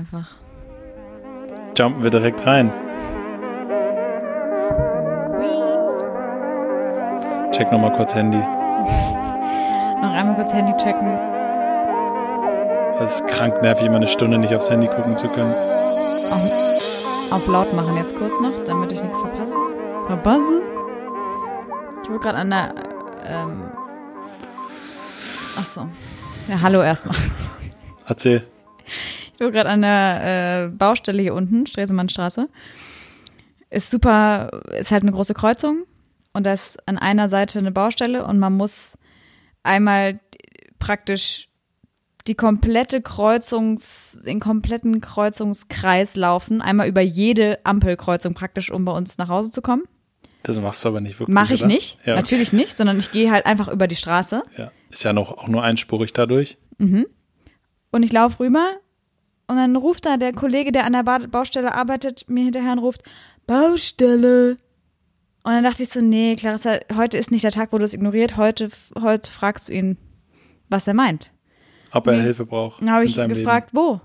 einfach. Jumpen wir direkt rein. Check nochmal kurz Handy. Noch einmal kurz Handy checken. Das ist krank nervig, immer eine Stunde nicht aufs Handy gucken zu können. Auf, auf laut machen jetzt kurz noch, damit ich nichts verpasse. Verpasse? Ich wurde gerade an der. Ähm, ach so. Ja, hallo erstmal. Erzähl. Ich wurde gerade an der äh, Baustelle hier unten, Stresemannstraße. Ist super, ist halt eine große Kreuzung und da ist an einer Seite eine Baustelle und man muss einmal praktisch die komplette Kreuzungs, den kompletten Kreuzungskreis laufen, einmal über jede Ampelkreuzung praktisch, um bei uns nach Hause zu kommen. Das machst du aber nicht wirklich. Mache ich oder? nicht, Ja, natürlich nicht, sondern ich gehe halt einfach über die Straße Ja. Ist ja noch auch nur einspurig dadurch. und ich laufe rüber und dann ruft da der Kollege, der an der ba Baustelle arbeitet, mir hinterher und ruft, Baustelle. Und dann dachte ich so, nee, Clarissa, heute ist nicht der Tag, wo du es ignoriert, heute, heute fragst du ihn, was er meint. Ob er Nee. Hilfe braucht. Dann habe ich seinem gefragt, wo?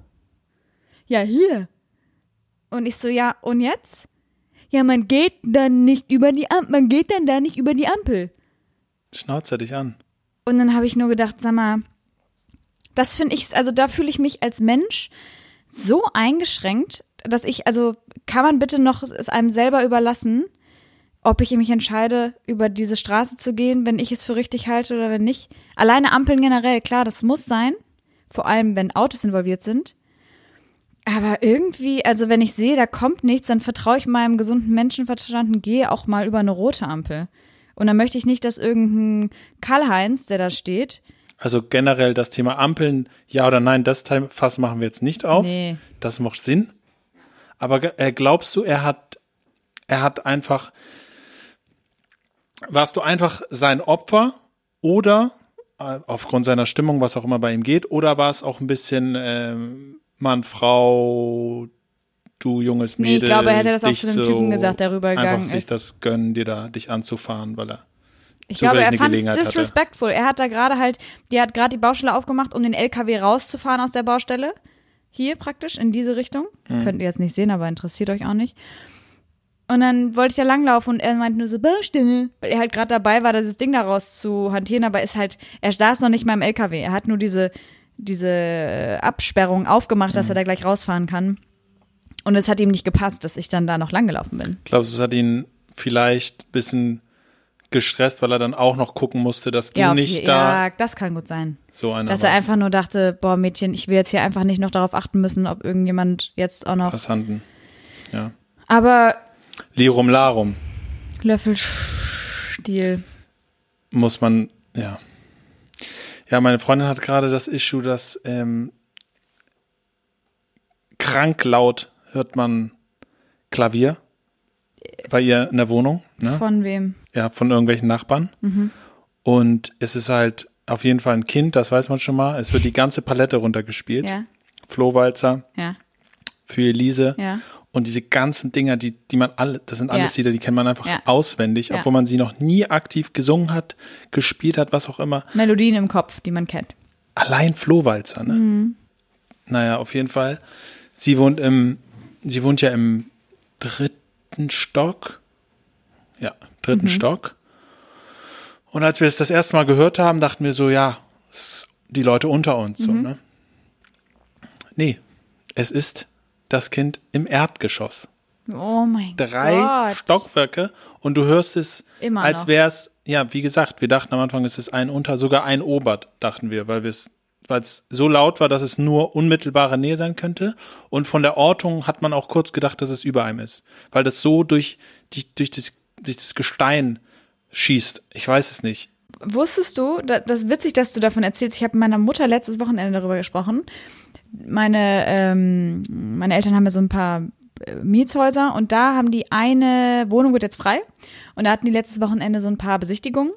Ja, hier. Und ich so, ja, und jetzt? Ja, man geht dann nicht über die Ampel, man geht dann da nicht über die Ampel. Leben. Schnauze dich an. Und dann habe ich nur gedacht, sag mal, das finde ich, also da fühle ich mich als Mensch so eingeschränkt, dass ich, also kann man bitte noch es einem selber überlassen, ob ich mich entscheide, über diese Straße zu gehen, wenn ich es für richtig halte oder wenn nicht. Alleine Ampeln generell, klar, das muss sein. Vor allem, wenn Autos involviert sind. Aber irgendwie, also wenn ich sehe, da kommt nichts, dann vertraue ich meinem gesunden Menschenverstand und gehe auch mal über eine rote Ampel. Und dann möchte ich nicht, dass irgendein Karl-Heinz, der da steht, Also generell das Thema Ampeln, ja oder nein, das Teil Fass machen wir jetzt nicht auf. Nee. Das macht Sinn. Aber äh, glaubst du, er hat, er hat einfach, warst du einfach sein Opfer oder äh, aufgrund seiner Stimmung, was auch immer bei ihm geht, oder war es auch ein bisschen ähm, Mann, Frau, du junges Nee, Mädel, ich glaube, er hätte das auch zu dem Typen gesagt, der rübergegangen einfach sich ist. das gönnen, dir da dich anzufahren, weil er Ich glaube, er fand es Gelegenheit hatte. disrespectful. Er hat da gerade halt, die hat gerade die Baustelle aufgemacht, um den LKW rauszufahren aus der Baustelle. Hier praktisch, in diese Richtung. Mhm. Könnt ihr jetzt nicht sehen, aber interessiert euch auch nicht. Und dann wollte ich da langlaufen und er meinte nur so, Baustelle. Weil er halt gerade dabei war, dieses Ding da raus zu hantieren, aber ist halt, er saß noch nicht mal im LKW. Er hat nur diese, diese Absperrung aufgemacht, Mhm. dass er da gleich rausfahren kann. Und es hat ihm nicht gepasst, dass ich dann da noch langgelaufen bin. Glaubst du, es hat ihn vielleicht ein bisschen gestresst, weil er dann auch noch gucken musste, dass du ja, nicht da ja, das kann gut sein. so einer Dass er warst. einfach nur dachte, boah, Mädchen, ich will jetzt hier einfach nicht noch darauf achten müssen, ob irgendjemand jetzt auch noch. Passanten. Ja. Aber Lirum Larum Löffelstiel. muss man, ja. Ja, meine Freundin hat gerade das Issue, dass ähm, krank laut hört man Klavier bei ihr in der Wohnung. Ne? Von wem? Ja, von irgendwelchen Nachbarn. Mhm. Und es ist halt auf jeden Fall ein Kind, das weiß man schon mal. Es wird die ganze Palette runtergespielt. Ja, Flohwalzer ja, für Elise. ja. Und diese ganzen Dinger, die, die man alle, das sind alles Ja. Lieder, die kennt man einfach Ja. auswendig, obwohl man sie noch nie aktiv gesungen hat, gespielt hat, was auch immer. Melodien im Kopf, die man kennt. Allein Flohwalzer, ne? Mhm. Naja, auf jeden Fall. Sie wohnt im, sie wohnt ja im dritten Stock. Ja, dritten Mhm. Stock. Und als wir es das erste Mal gehört haben, dachten wir so, ja, die Leute unter uns, Mhm. so, ne? Nee, es ist das Kind im Erdgeschoss. Oh mein Drei Gott. Stockwerke und du hörst es, Immer als wäre es, ja, wie gesagt, wir dachten am Anfang, es ist ein unter, sogar ein Obert, dachten wir, weil es weil es so laut war, dass es nur unmittelbare Nähe sein könnte. Und von der Ortung hat man auch kurz gedacht, dass es über einem ist. Weil das so durch, die, durch, das, durch das Gestein schießt. Ich weiß es nicht. Wusstest du, da- das ist witzig, dass du davon erzählst. Ich habe mit meiner Mutter letztes Wochenende darüber gesprochen. Meine, ähm, meine Eltern haben ja so ein paar äh, Mietshäuser und da haben die eine Wohnung wird jetzt frei und da hatten die letztes Wochenende so ein paar Besichtigungen.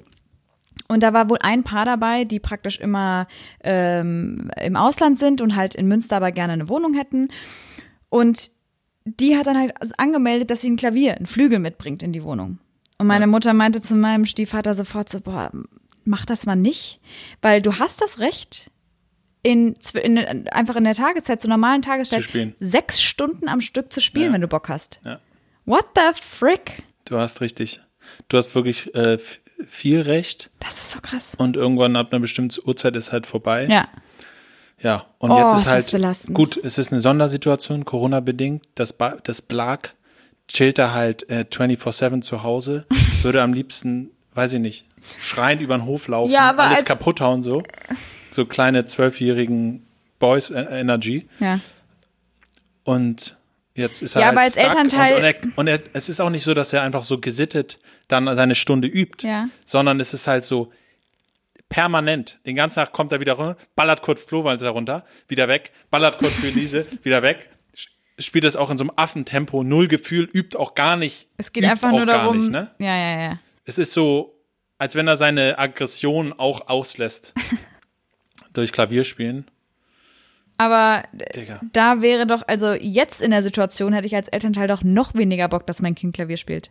Und da war wohl ein Paar dabei, die praktisch immer ähm, im Ausland sind und halt in Münster aber gerne eine Wohnung hätten. Und die hat dann halt angemeldet, dass sie ein Klavier, ein Flügel mitbringt in die Wohnung. Und meine Mutter meinte zu meinem Stiefvater sofort so, boah, mach das mal nicht, weil du hast das Recht, in, in, einfach in der Tageszeit, zur normalen Tageszeit, sechs Stunden am Stück zu spielen, Ja. wenn du Bock hast. Ja. What the frick? Du hast richtig. Du hast wirklich äh, viel Recht Das ist so krass. und irgendwann ab einer bestimmten Uhrzeit ist halt vorbei. Ja. Ja, und Oh, jetzt ist ist halt belastend. gut, es ist eine Sondersituation, Corona-bedingt. Das, ba das Blag chillt da halt äh, 24-7 zu Hause, würde am liebsten, weiß ich nicht, schreiend über den Hof laufen, Ja, aber alles kaputt hauen so. So kleine zwölfjährigen Boys äh, Energy. Ja. Und jetzt ist er Ja, halt aber als Elternteil- Und, und, er, und er, es ist auch nicht so, dass er einfach so gesittet dann seine Stunde übt, Ja. sondern es ist halt so permanent. Den ganzen Tag kommt er wieder runter, ballert Kurt Flohwalzer runter, wieder weg, ballert Kurt Elise, wieder weg. Spielt das auch in so einem Affentempo, null Gefühl, übt auch gar nicht. Es geht einfach auch nur darum. Nicht, ne? Ja, ja, ja. Es ist so, als wenn er seine Aggression auch auslässt. durch Klavierspielen. Aber Digga. da wäre doch, also jetzt in der Situation hätte ich als Elternteil doch noch weniger Bock, dass mein Kind Klavier spielt.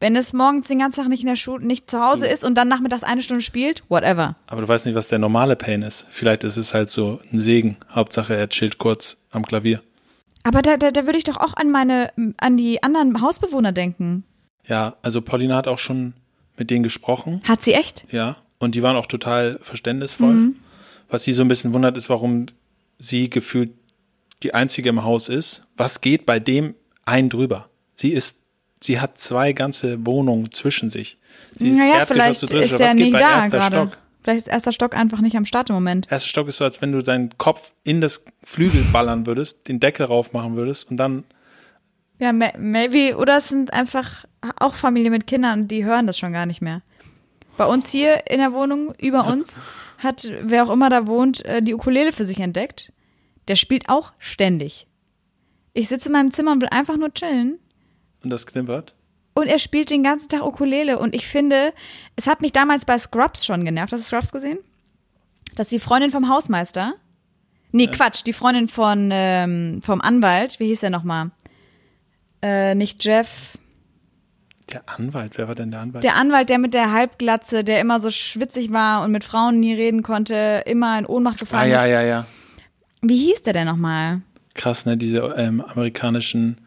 Wenn es morgens den ganzen Tag nicht in der Schule, nicht zu Hause ist und dann nachmittags eine Stunde spielt, whatever. Aber du weißt nicht, was der normale Pain ist. Vielleicht ist es halt so ein Segen. Hauptsache, er chillt kurz am Klavier. Aber da, da, da würde ich doch auch an meine, an die anderen Hausbewohner denken. Ja, also Paulina hat auch schon mit denen gesprochen. Hat sie echt? Ja. Und die waren auch total verständnisvoll. Was sie so ein bisschen wundert, ist, warum sie gefühlt die einzige im Haus ist. Was geht bei dem ein drüber? Sie ist, sie hat zwei ganze Wohnungen zwischen sich. Sie ist naja, Erdgeschoss vielleicht zu ist Drittgeschoss. er Was geht bei da erster gerade. Stock? Vielleicht ist erster Stock einfach nicht am Start im Moment. Erster Stock ist so, als wenn du deinen Kopf in das Flügel ballern würdest, den Deckel rauf machen würdest und dann Ja, ma- maybe. Oder es sind einfach auch Familien mit Kindern, die hören das schon gar nicht mehr. Bei uns hier in der Wohnung, über uns, hat wer auch immer da wohnt, äh, die Ukulele für sich entdeckt. Der spielt auch ständig. Ich sitze in meinem Zimmer und will einfach nur chillen. Und das klimpert. Und er spielt den ganzen Tag Ukulele. Und ich finde, es hat mich damals bei Scrubs schon genervt. Hast du Scrubs gesehen? Dass die Freundin vom Hausmeister. Nee, Quatsch, die Freundin von, ähm, vom Anwalt. Wie hieß der nochmal? Äh, nicht Jeff. Der Anwalt, wer war denn der Anwalt? Der Anwalt, der mit der Halbglatze, der immer so schwitzig war und mit Frauen nie reden konnte, immer in Ohnmacht ah, gefallen ja, ist. ja, ja. Wie hieß der denn nochmal? Krass, ne, diese ähm, amerikanischen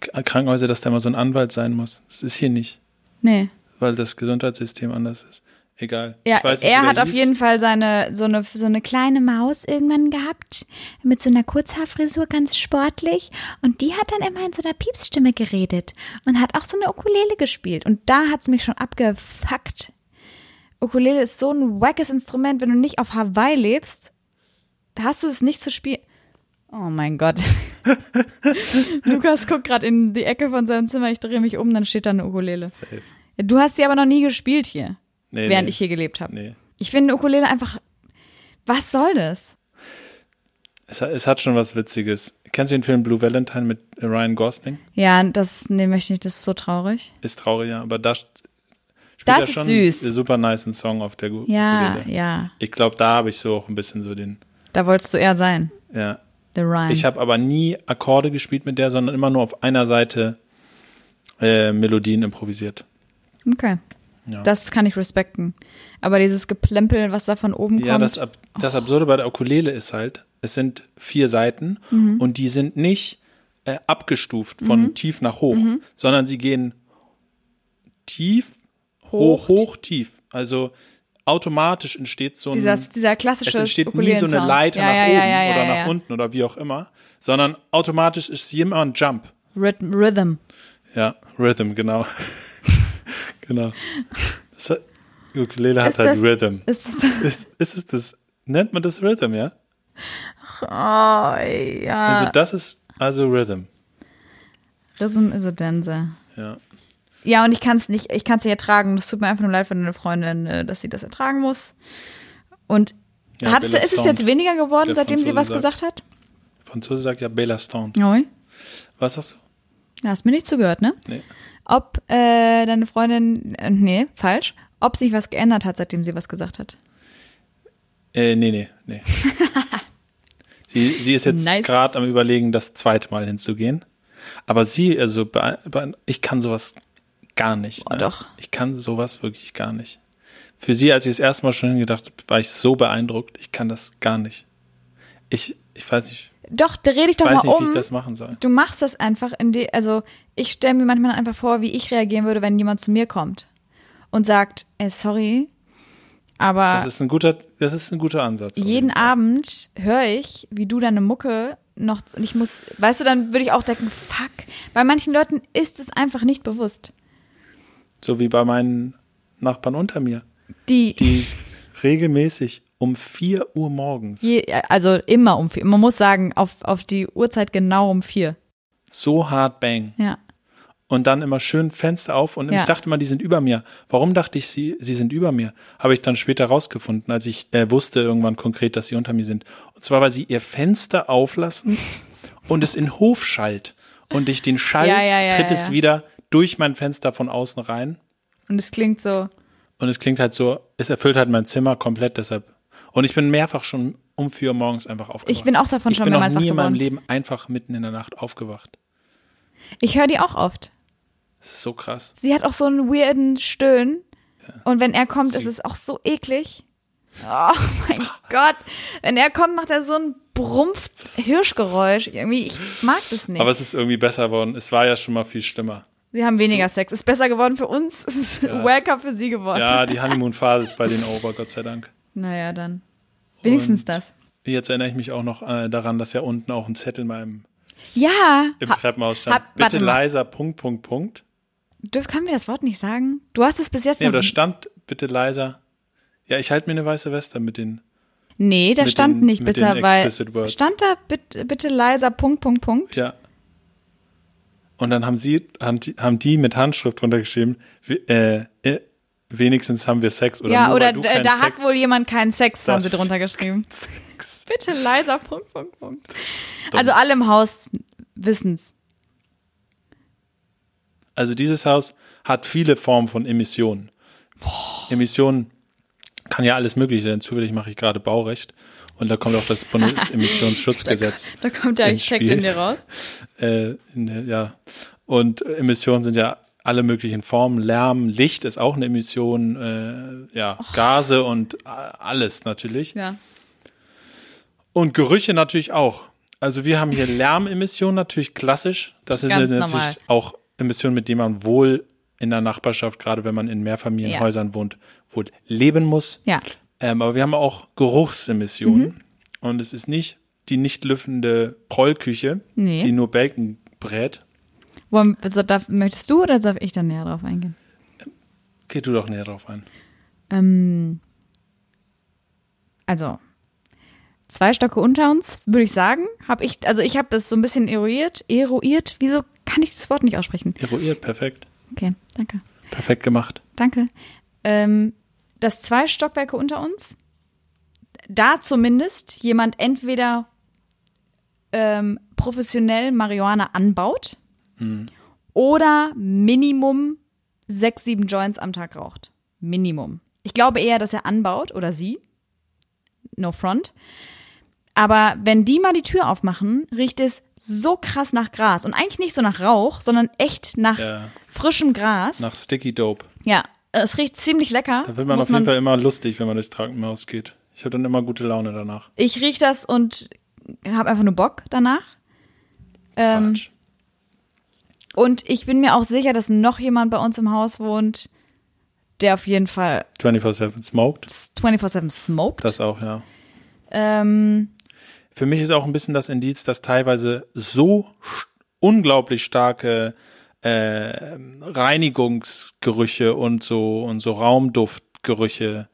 Krankenhäuser, dass da mal so ein Anwalt sein muss. Das ist hier nicht, Nee. weil das Gesundheitssystem anders ist. Egal. Ja, nicht, er hat auf jeden Fall seine so eine so eine kleine Maus irgendwann gehabt mit so einer Kurzhaarfrisur ganz sportlich und die hat dann immer in so einer Piepsstimme geredet und hat auch so eine Ukulele gespielt und da hat's mich schon abgefuckt. Ukulele ist so ein wackes Instrument, wenn du nicht auf Hawaii lebst, hast du es nicht zu spielen. Oh mein Gott. Lukas guckt gerade in die Ecke von seinem Zimmer, ich drehe mich um, dann steht da eine Ukulele. Safe. Du hast sie aber noch nie gespielt hier, Nee, während nee. ich hier gelebt habe. Nee. Ich finde Ukulele einfach. Was soll das? Es, hat- es hat schon was Witziges. Kennst du den Film Blue Valentine mit Ryan Gosling? Ja, das nee, möchte ich nicht, das ist so traurig. Ist traurig, ja, aber da spielt Das er ist schon süß. einen super nice Song auf der Gu Ja, Ukulele. ja. Ich glaube, da habe ich so auch ein bisschen so den, Da wolltest du eher sein. ja. Ich habe aber nie Akkorde gespielt mit der, sondern immer nur auf einer Seite äh, Melodien improvisiert. okay. Ja. Das kann ich respekten. Aber dieses Geplempel, was da von oben Ja, kommt. das, Ab das Absurde bei der Ukulele ist halt, es sind vier Seiten Mhm. und die sind nicht äh, abgestuft von tief nach hoch, Mhm. sondern sie gehen tief, hoch, Hoch. hoch, tief. Also automatisch entsteht so ein, dieser, dieser klassische es entsteht nie so eine. Leiter ja, nach ja, oben ja, oder nach unten oder wie auch immer, sondern automatisch ist immer ein Jump. Rhythm. Rhythm. Ja, Rhythm, genau. genau. Das hat, Ukulele hat Ist halt das- Rhythm. Ist Ist, ist es das, nennt man das Rhythm, ja? oh, ja. Also das ist also Rhythm. Rhythm is a dancer. Ja. Ja, und ich kann es nicht, ich kann es nicht ertragen. Es tut mir einfach nur leid für eine Freundin, äh, dass sie das ertragen muss. Und Ja, Bella ist es jetzt weniger geworden, Der seitdem sie Franzose was sagt. gesagt hat? Franzose sagt ja Bella Stone. Oi. Was hast du? Ja, hast mir nicht zugehört, ne? Nee. Ob äh, deine Freundin, äh, nee, falsch, ob sich was geändert hat, seitdem sie was gesagt hat. Äh, nee, nee, nee. sie, sie ist jetzt Nice. gerade am überlegen, das zweite Mal hinzugehen. Aber sie, also ich kann sowas gar nicht. Ne? doch. Ich kann sowas wirklich gar nicht. für sie, als ich das erste Mal schon gedacht habe, war ich so beeindruckt. Ich kann das gar nicht. Ich, ich weiß nicht, Doch, dreh dich ich doch weiß mal nicht, um. wie ich das machen soll. Du machst das einfach in die, also ich stelle mir manchmal einfach vor, wie ich reagieren würde, wenn jemand zu mir kommt und sagt, ey, sorry, aber Das ist ein guter, das ist ein guter Ansatz. jeden. Abend höre ich, wie du deine Mucke noch, und ich muss, weißt du, dann würde ich auch denken, fuck, bei manchen Leuten ist es einfach nicht bewusst. So wie bei meinen Nachbarn unter mir, Die, die regelmäßig um 4 Uhr morgens je, also immer um vier, man muss sagen, auf, auf die Uhrzeit genau um vier, so hart bang ja. und dann immer schön Fenster auf und Ja. ich dachte immer, die sind über mir. Warum dachte ich, sie, sie sind über mir? Habe ich dann später rausgefunden, als ich äh, wusste irgendwann konkret, dass sie unter mir sind. Und zwar, weil sie ihr Fenster auflassen und es in Hof schallt. Und durch den Schall Ja, ja, tritt es wieder durch mein Fenster von außen rein. Und es klingt so, Und es klingt halt so, es erfüllt halt mein Zimmer komplett deshalb. Und ich bin mehrfach schon um vier Uhr morgens einfach aufgewacht. Ich bin auch davon ich schon bin noch mehrmals nie wach in meinem geworden. Leben einfach mitten in der Nacht aufgewacht. ich höre die auch oft. Das ist so krass. Sie hat auch so einen weirden Stöhn. Und wenn er kommt, Sie- ist es auch so eklig. Oh mein Gott. Wenn er kommt, macht er so ein brumpft Hirschgeräusch. Irgendwie, ich mag das nicht. Aber es ist irgendwie besser geworden. Es war ja schon mal viel schlimmer. Sie haben weniger Sex. Ist besser geworden für uns. Es ist Ja. welcome für sie geworden. Ja, die Honeymoon-Phase ist bei denen over, Gott sei Dank. Naja, dann. Wenigstens Und das. Jetzt erinnere ich mich auch noch äh, daran, dass ja unten auch ein Zettel mal im, Ja. im Ha- Treppenhaus stand. hab- Bitte leiser, Punkt, Punkt, Punkt. Dürf, können wir das Wort nicht sagen? Du hast es bis jetzt Ja, noch. da stand bitte leiser. Ja, ich halte mir eine weiße Weste mit den. nee, da stand den- nicht bitte, weil. words. Stand da bitte, bitte leiser, Punkt, Punkt, Punkt. Ja. Und dann haben sie, haben die, haben die mit Handschrift runtergeschrieben, äh, äh, wenigstens haben wir Sex oder ja, nur oder da, da hat wohl jemand keinen Sex, haben sie drunter geschrieben. Sex. Bitte leiser, Punkt, Punkt, Punkt. Also alle im Haus wissen's. Also dieses Haus hat viele Formen von Emissionen. Emissionen kann ja alles mögliche sein. Zufällig mache ich gerade Baurecht und da kommt auch das Bundesemissionsschutzgesetz. Da kommt der Architekt Spiel. in dir raus. äh, in ja. Und Emissionen sind ja alle möglichen Formen. Lärm, Licht ist auch eine Emission, äh, ja, Gase und äh, alles natürlich. Ja. Und Gerüche natürlich auch. Also wir haben hier Lärmemissionen natürlich klassisch. Das sind Ganz natürlich normal. auch Emissionen, mit denen man wohl in der Nachbarschaft, gerade wenn man in Mehrfamilienhäusern wohnt, wohl leben muss. Ja. Ähm, aber wir haben auch Geruchsemissionen. Mhm. Und es ist nicht die nicht lüftende Prollküche, Nee. die nur Bacon brät. Wollen, so, darf, möchtest du oder darf ich da näher drauf eingehen? Geh du doch näher drauf ein. Ähm, also, zwei Stöcke unter uns, würde ich sagen, habe ich, also ich habe das so ein bisschen eruiert, eruiert, wieso kann ich das Wort nicht aussprechen? Eruiert, perfekt. Okay, danke. Perfekt gemacht. Danke. Ähm, dass zwei Stockwerke unter uns, da zumindest jemand entweder ähm, professionell Marihuana anbaut oder Minimum sechs, sieben Joints am Tag raucht. Minimum. Ich glaube eher, dass er anbaut oder sie. No front. Aber wenn die mal die Tür aufmachen, riecht es so krass nach Gras. Und eigentlich nicht so nach Rauch, sondern echt nach Ja. frischem Gras. Nach Sticky Dope. Ja, es riecht ziemlich lecker. Da wird man auf jeden Fall immer lustig, wenn man durchs Krankenhaus geht. Ich habe dann immer gute Laune danach. Ich riech das und habe einfach nur Bock danach. Ähm, und ich bin mir auch sicher, dass noch jemand bei uns im Haus wohnt, der auf jeden Fall 24-7 smoked. 24-7 smoked. Das auch, ja. ähm, Für mich ist auch ein bisschen das Indiz, dass teilweise so unglaublich starke äh, Reinigungsgerüche und so und so Raumduftgerüche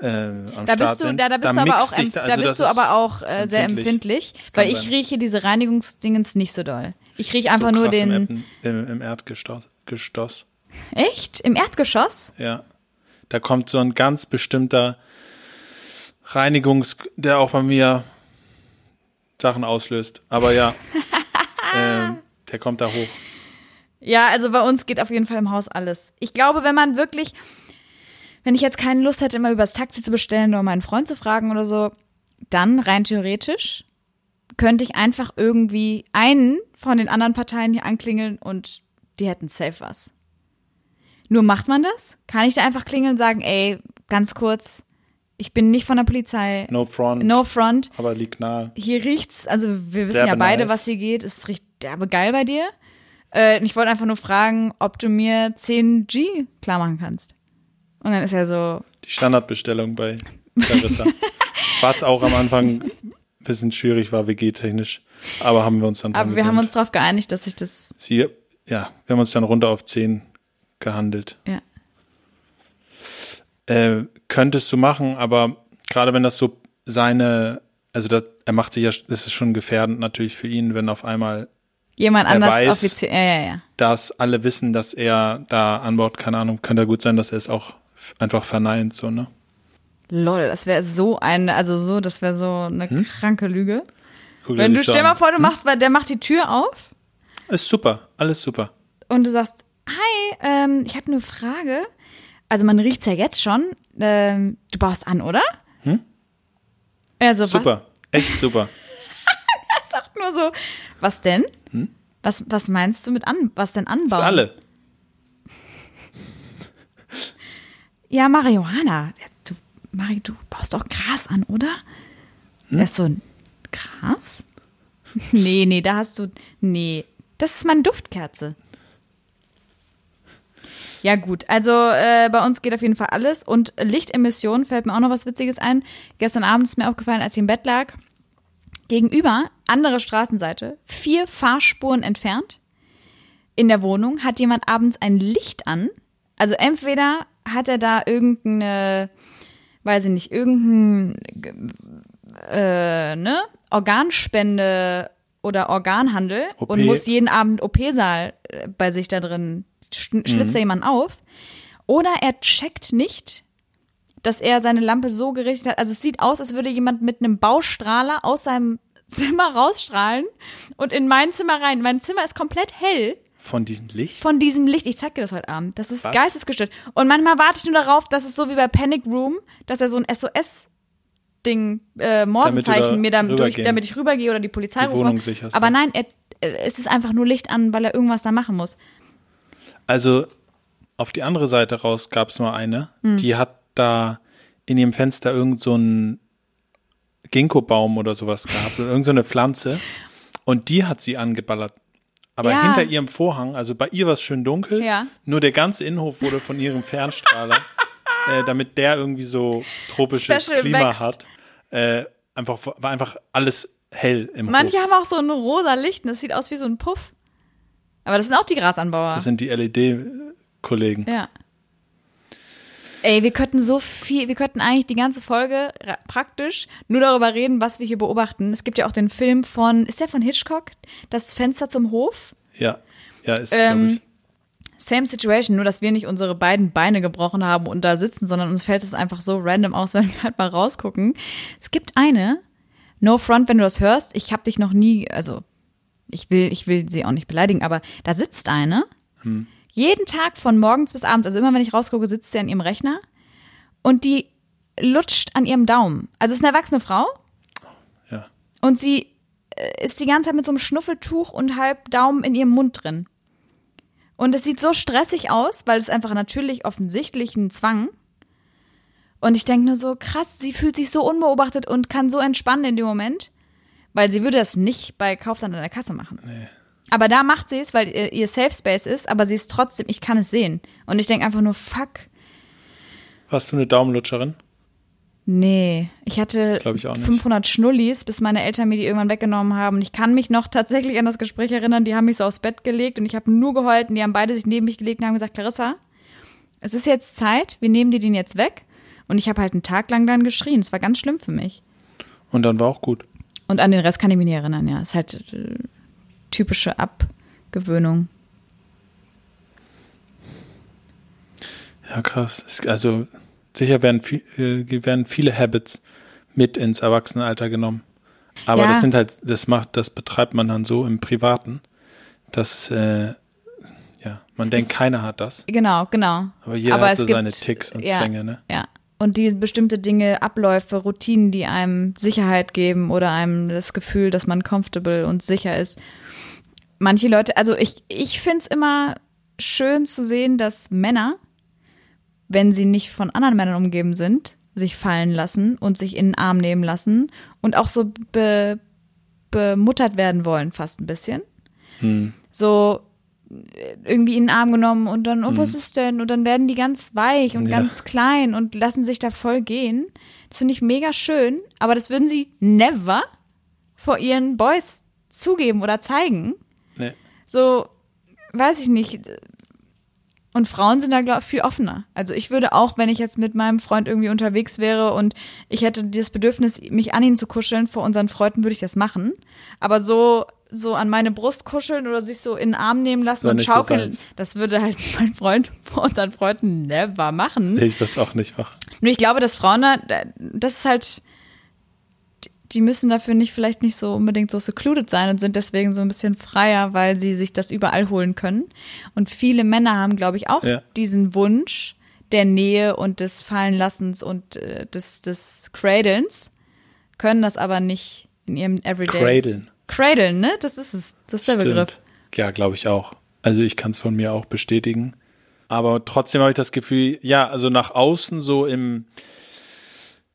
äh, am da Start bist du, sind. da, da bist du aber auch, da also bist das du aber auch äh, sehr empfindlich. weil ich sein. rieche diese Reinigungsdingens nicht so doll. Ich rieche so einfach nur krass den. im, im. Gestoss. Echt? Im Erdgeschoss? Ja. Da kommt so ein ganz bestimmter Reinigungs, der auch bei mir Sachen auslöst. Aber ja, ähm, der kommt da hoch. Ja, also bei uns geht auf jeden Fall im Haus alles. Ich glaube, wenn man wirklich, wenn ich jetzt keine Lust hätte, immer übers Taxi zu bestellen oder meinen Freund zu fragen oder so, dann rein theoretisch könnte ich einfach irgendwie einen von den anderen Parteien hier anklingeln und die hätten safe was. Nur macht man das? Kann ich da einfach klingeln und sagen, ey, ganz kurz, ich bin nicht von der Polizei. No front, No front. aber liegt nahe. Hier riecht's, also wir wissen Derbe ja beide, nice. was hier geht. Es riecht derbe geil bei dir. Äh, ich wollte einfach nur fragen, ob du mir 10G klar machen kannst. Und dann ist er so, Die Standardbestellung bei Clarissa. Was auch am Anfang ein bisschen schwierig war, WG-technisch. Aber haben wir uns dann aber wir haben uns darauf geeinigt, dass ich das, Sie, ja, wir haben uns dann runter auf 10 gehandelt. ja. Äh, könntest du machen, aber gerade wenn das so seine, also das, er macht sich ja, das ist schon gefährdend natürlich für ihn, wenn auf einmal Jemand Er anders weiß- offiziell, ja, ja, ja. dass alle wissen, dass er da an Bord, keine Ahnung, könnte ja gut sein, dass er es auch einfach verneint, so, ne? Lol, das wäre so eine, also so, das wäre so eine Hm? kranke Lüge. Guck Wenn du, stell an. mal vor, du machst, weil der macht die Tür auf Ist super, alles super. und du sagst, hi, ähm, ich habe eine Frage. Also man riecht's ja jetzt schon. Ähm, du baust an, oder? Hm? Also super, echt super. was? Er sagt nur so, was denn? Was, was meinst du mit an? Was denn anbauen? Hm? Ist alle. Ja, Marihuana. Jetzt, du, Mari, du baust doch Gras an, oder? Hm? Er ist so, Gras? nee, nee, da hast du, nee, das ist meine Duftkerze. Ja gut, also äh, bei uns geht auf jeden Fall alles und Lichtemission fällt mir auch noch was Witziges ein. Gestern Abend ist mir aufgefallen, als ich im Bett lag, gegenüber, andere Straßenseite, vier Fahrspuren entfernt, in der Wohnung hat jemand abends ein Licht an. Also entweder hat er da irgendeine, weiß ich nicht, irgendein, äh, ne, Organspende oder Organhandel OP. und muss jeden Abend OP-Saal äh, bei sich da drin, sch- schlitzt da jemand auf. Oder er checkt nicht, dass er seine Lampe so gerichtet hat. Also es sieht aus, als würde jemand mit einem Baustrahler aus seinem Zimmer rausstrahlen und in mein Zimmer rein. Mein Zimmer ist komplett hell Von diesem Licht? von diesem Licht. Ich zeig dir das heute Abend. Das ist Was? geistesgestört. Und manchmal warte ich nur darauf, dass es so wie bei Panic Room, dass er so ein SOS-Ding, äh, Morsezeichen da mir dann durch, damit ich rübergehe oder die Polizei Die rufe. Aber nein, er, äh, es ist einfach nur Licht an, weil er irgendwas da machen muss. Also auf die andere Seite raus gab es nur eine, Hm. die hat da in ihrem Fenster irgend so einen Ginkgo-Baum oder sowas gehabt oder irgend so eine Pflanze und die hat sie angeballert. Aber Ja. hinter ihrem Vorhang, also bei ihr war es schön dunkel, Ja. nur der ganze Innenhof wurde von ihrem Fernstrahler, äh, damit der irgendwie so tropisches Special Klima wächst. hat, äh, einfach war einfach alles hell im Manche Hof. haben auch so ein rosa Licht und das sieht aus wie so ein Puff. Aber das sind auch die Grasanbauer. Das sind die LED-Kollegen. Ja. Ey, wir könnten so viel, wir könnten eigentlich die ganze Folge ra- praktisch nur darüber reden, was wir hier beobachten. Es gibt ja auch den Film von, ist der von Hitchcock? Das Fenster zum Hof? Ja, ja, ist Ähm, glaube ich. Same situation, nur dass wir nicht unsere beiden Beine gebrochen haben und da sitzen, sondern uns fällt es einfach so random aus, wenn wir halt mal rausgucken. Es gibt eine, no front, wenn du das hörst, ich habe dich noch nie, also ich will, ich will sie auch nicht beleidigen, aber da sitzt eine, jeden Tag von morgens bis abends, also immer wenn ich rausgucke, sitzt sie an ihrem Rechner und die lutscht an ihrem Daumen. Also es ist eine erwachsene Frau Ja. und sie äh, ist die ganze Zeit mit so einem Schnuffeltuch und halb Daumen in ihrem Mund drin. Und es sieht so stressig aus, weil es einfach natürlich offensichtlich ein Zwang. Und ich denke nur so, krass, sie fühlt sich so unbeobachtet und kann so entspannen in dem Moment, weil sie würde das nicht bei Kaufland an der Kasse machen. Aber da macht sie es, weil ihr, ihr Safe Space ist, aber sie ist trotzdem, ich kann es sehen. Und ich denke einfach nur, fuck, Warst du eine Daumenlutscherin? Nee, ich hatte ich auch nicht. 500 Schnullis, bis meine Eltern mir die irgendwann weggenommen haben. Ich kann mich noch tatsächlich an das Gespräch erinnern, die haben mich so aufs Bett gelegt und ich habe nur geheult und die haben beide sich neben mich gelegt und haben gesagt, Clarissa, es ist jetzt Zeit, wir nehmen dir den jetzt weg. Und ich habe halt einen Tag lang dann geschrien. Es war ganz schlimm für mich. Und dann war auch gut. Und an den Rest kann ich mich nicht erinnern, ja. Es ist halt äh, typische Abgewöhnung. Ja, krass. Es- Also sicher werden, viel, äh, werden viele Habits mit ins Erwachsenenalter genommen. Aber Ja. das sind halt, das macht, das betreibt man dann so im Privaten, dass äh, ja, man denkt, keiner hat das. Genau, genau. Aber jeder Aber hat es so gibt- seine Ticks und ja, Zwänge, ne? Ja. Und die bestimmte Dinge, Abläufe, Routinen, die einem Sicherheit geben oder einem das Gefühl, dass man comfortable und sicher ist. Manche Leute, also ich, ich finde es immer schön zu sehen, dass Männer wenn sie nicht von anderen Männern umgeben sind, sich fallen lassen und sich in den Arm nehmen lassen und auch so be, bemuttert werden wollen, fast ein bisschen. Hm. So irgendwie in den Arm genommen und dann, oh, was ist denn? Und dann werden die ganz weich und Ja. ganz klein und lassen sich da voll gehen. Das finde ich mega schön, aber das würden sie never vor ihren Boys zugeben oder zeigen. Nee. So, weiß ich nicht. Und Frauen sind da, glaube ich, viel offener. Also ich würde auch, wenn ich jetzt mit meinem Freund irgendwie unterwegs wäre und ich hätte das Bedürfnis, mich an ihn zu kuscheln vor unseren Freunden, würde ich das machen. Aber so, so an meine Brust kuscheln oder sich so in den Arm nehmen lassen und so schaukeln, seins. das würde halt mein Freund vor unseren Freunden never machen. Nee, ich würde es auch nicht machen. Nur ich glaube, dass Frauen da, das ist halt, die müssen dafür nicht vielleicht nicht so unbedingt so secluded sein und sind deswegen so ein bisschen freier, weil sie sich das überall holen können. Und viele Männer haben, glaube ich, auch Ja. diesen Wunsch der Nähe und des Fallenlassens und äh, des, des Cradlens, können das aber nicht in ihrem Everyday. Cradlen. Cradlen, ne? Das ist es. Das ist der Begriff. Stimmt. Ja, glaube ich auch. Also ich kann es von mir auch bestätigen. Aber trotzdem habe ich das Gefühl, ja, also nach außen so im,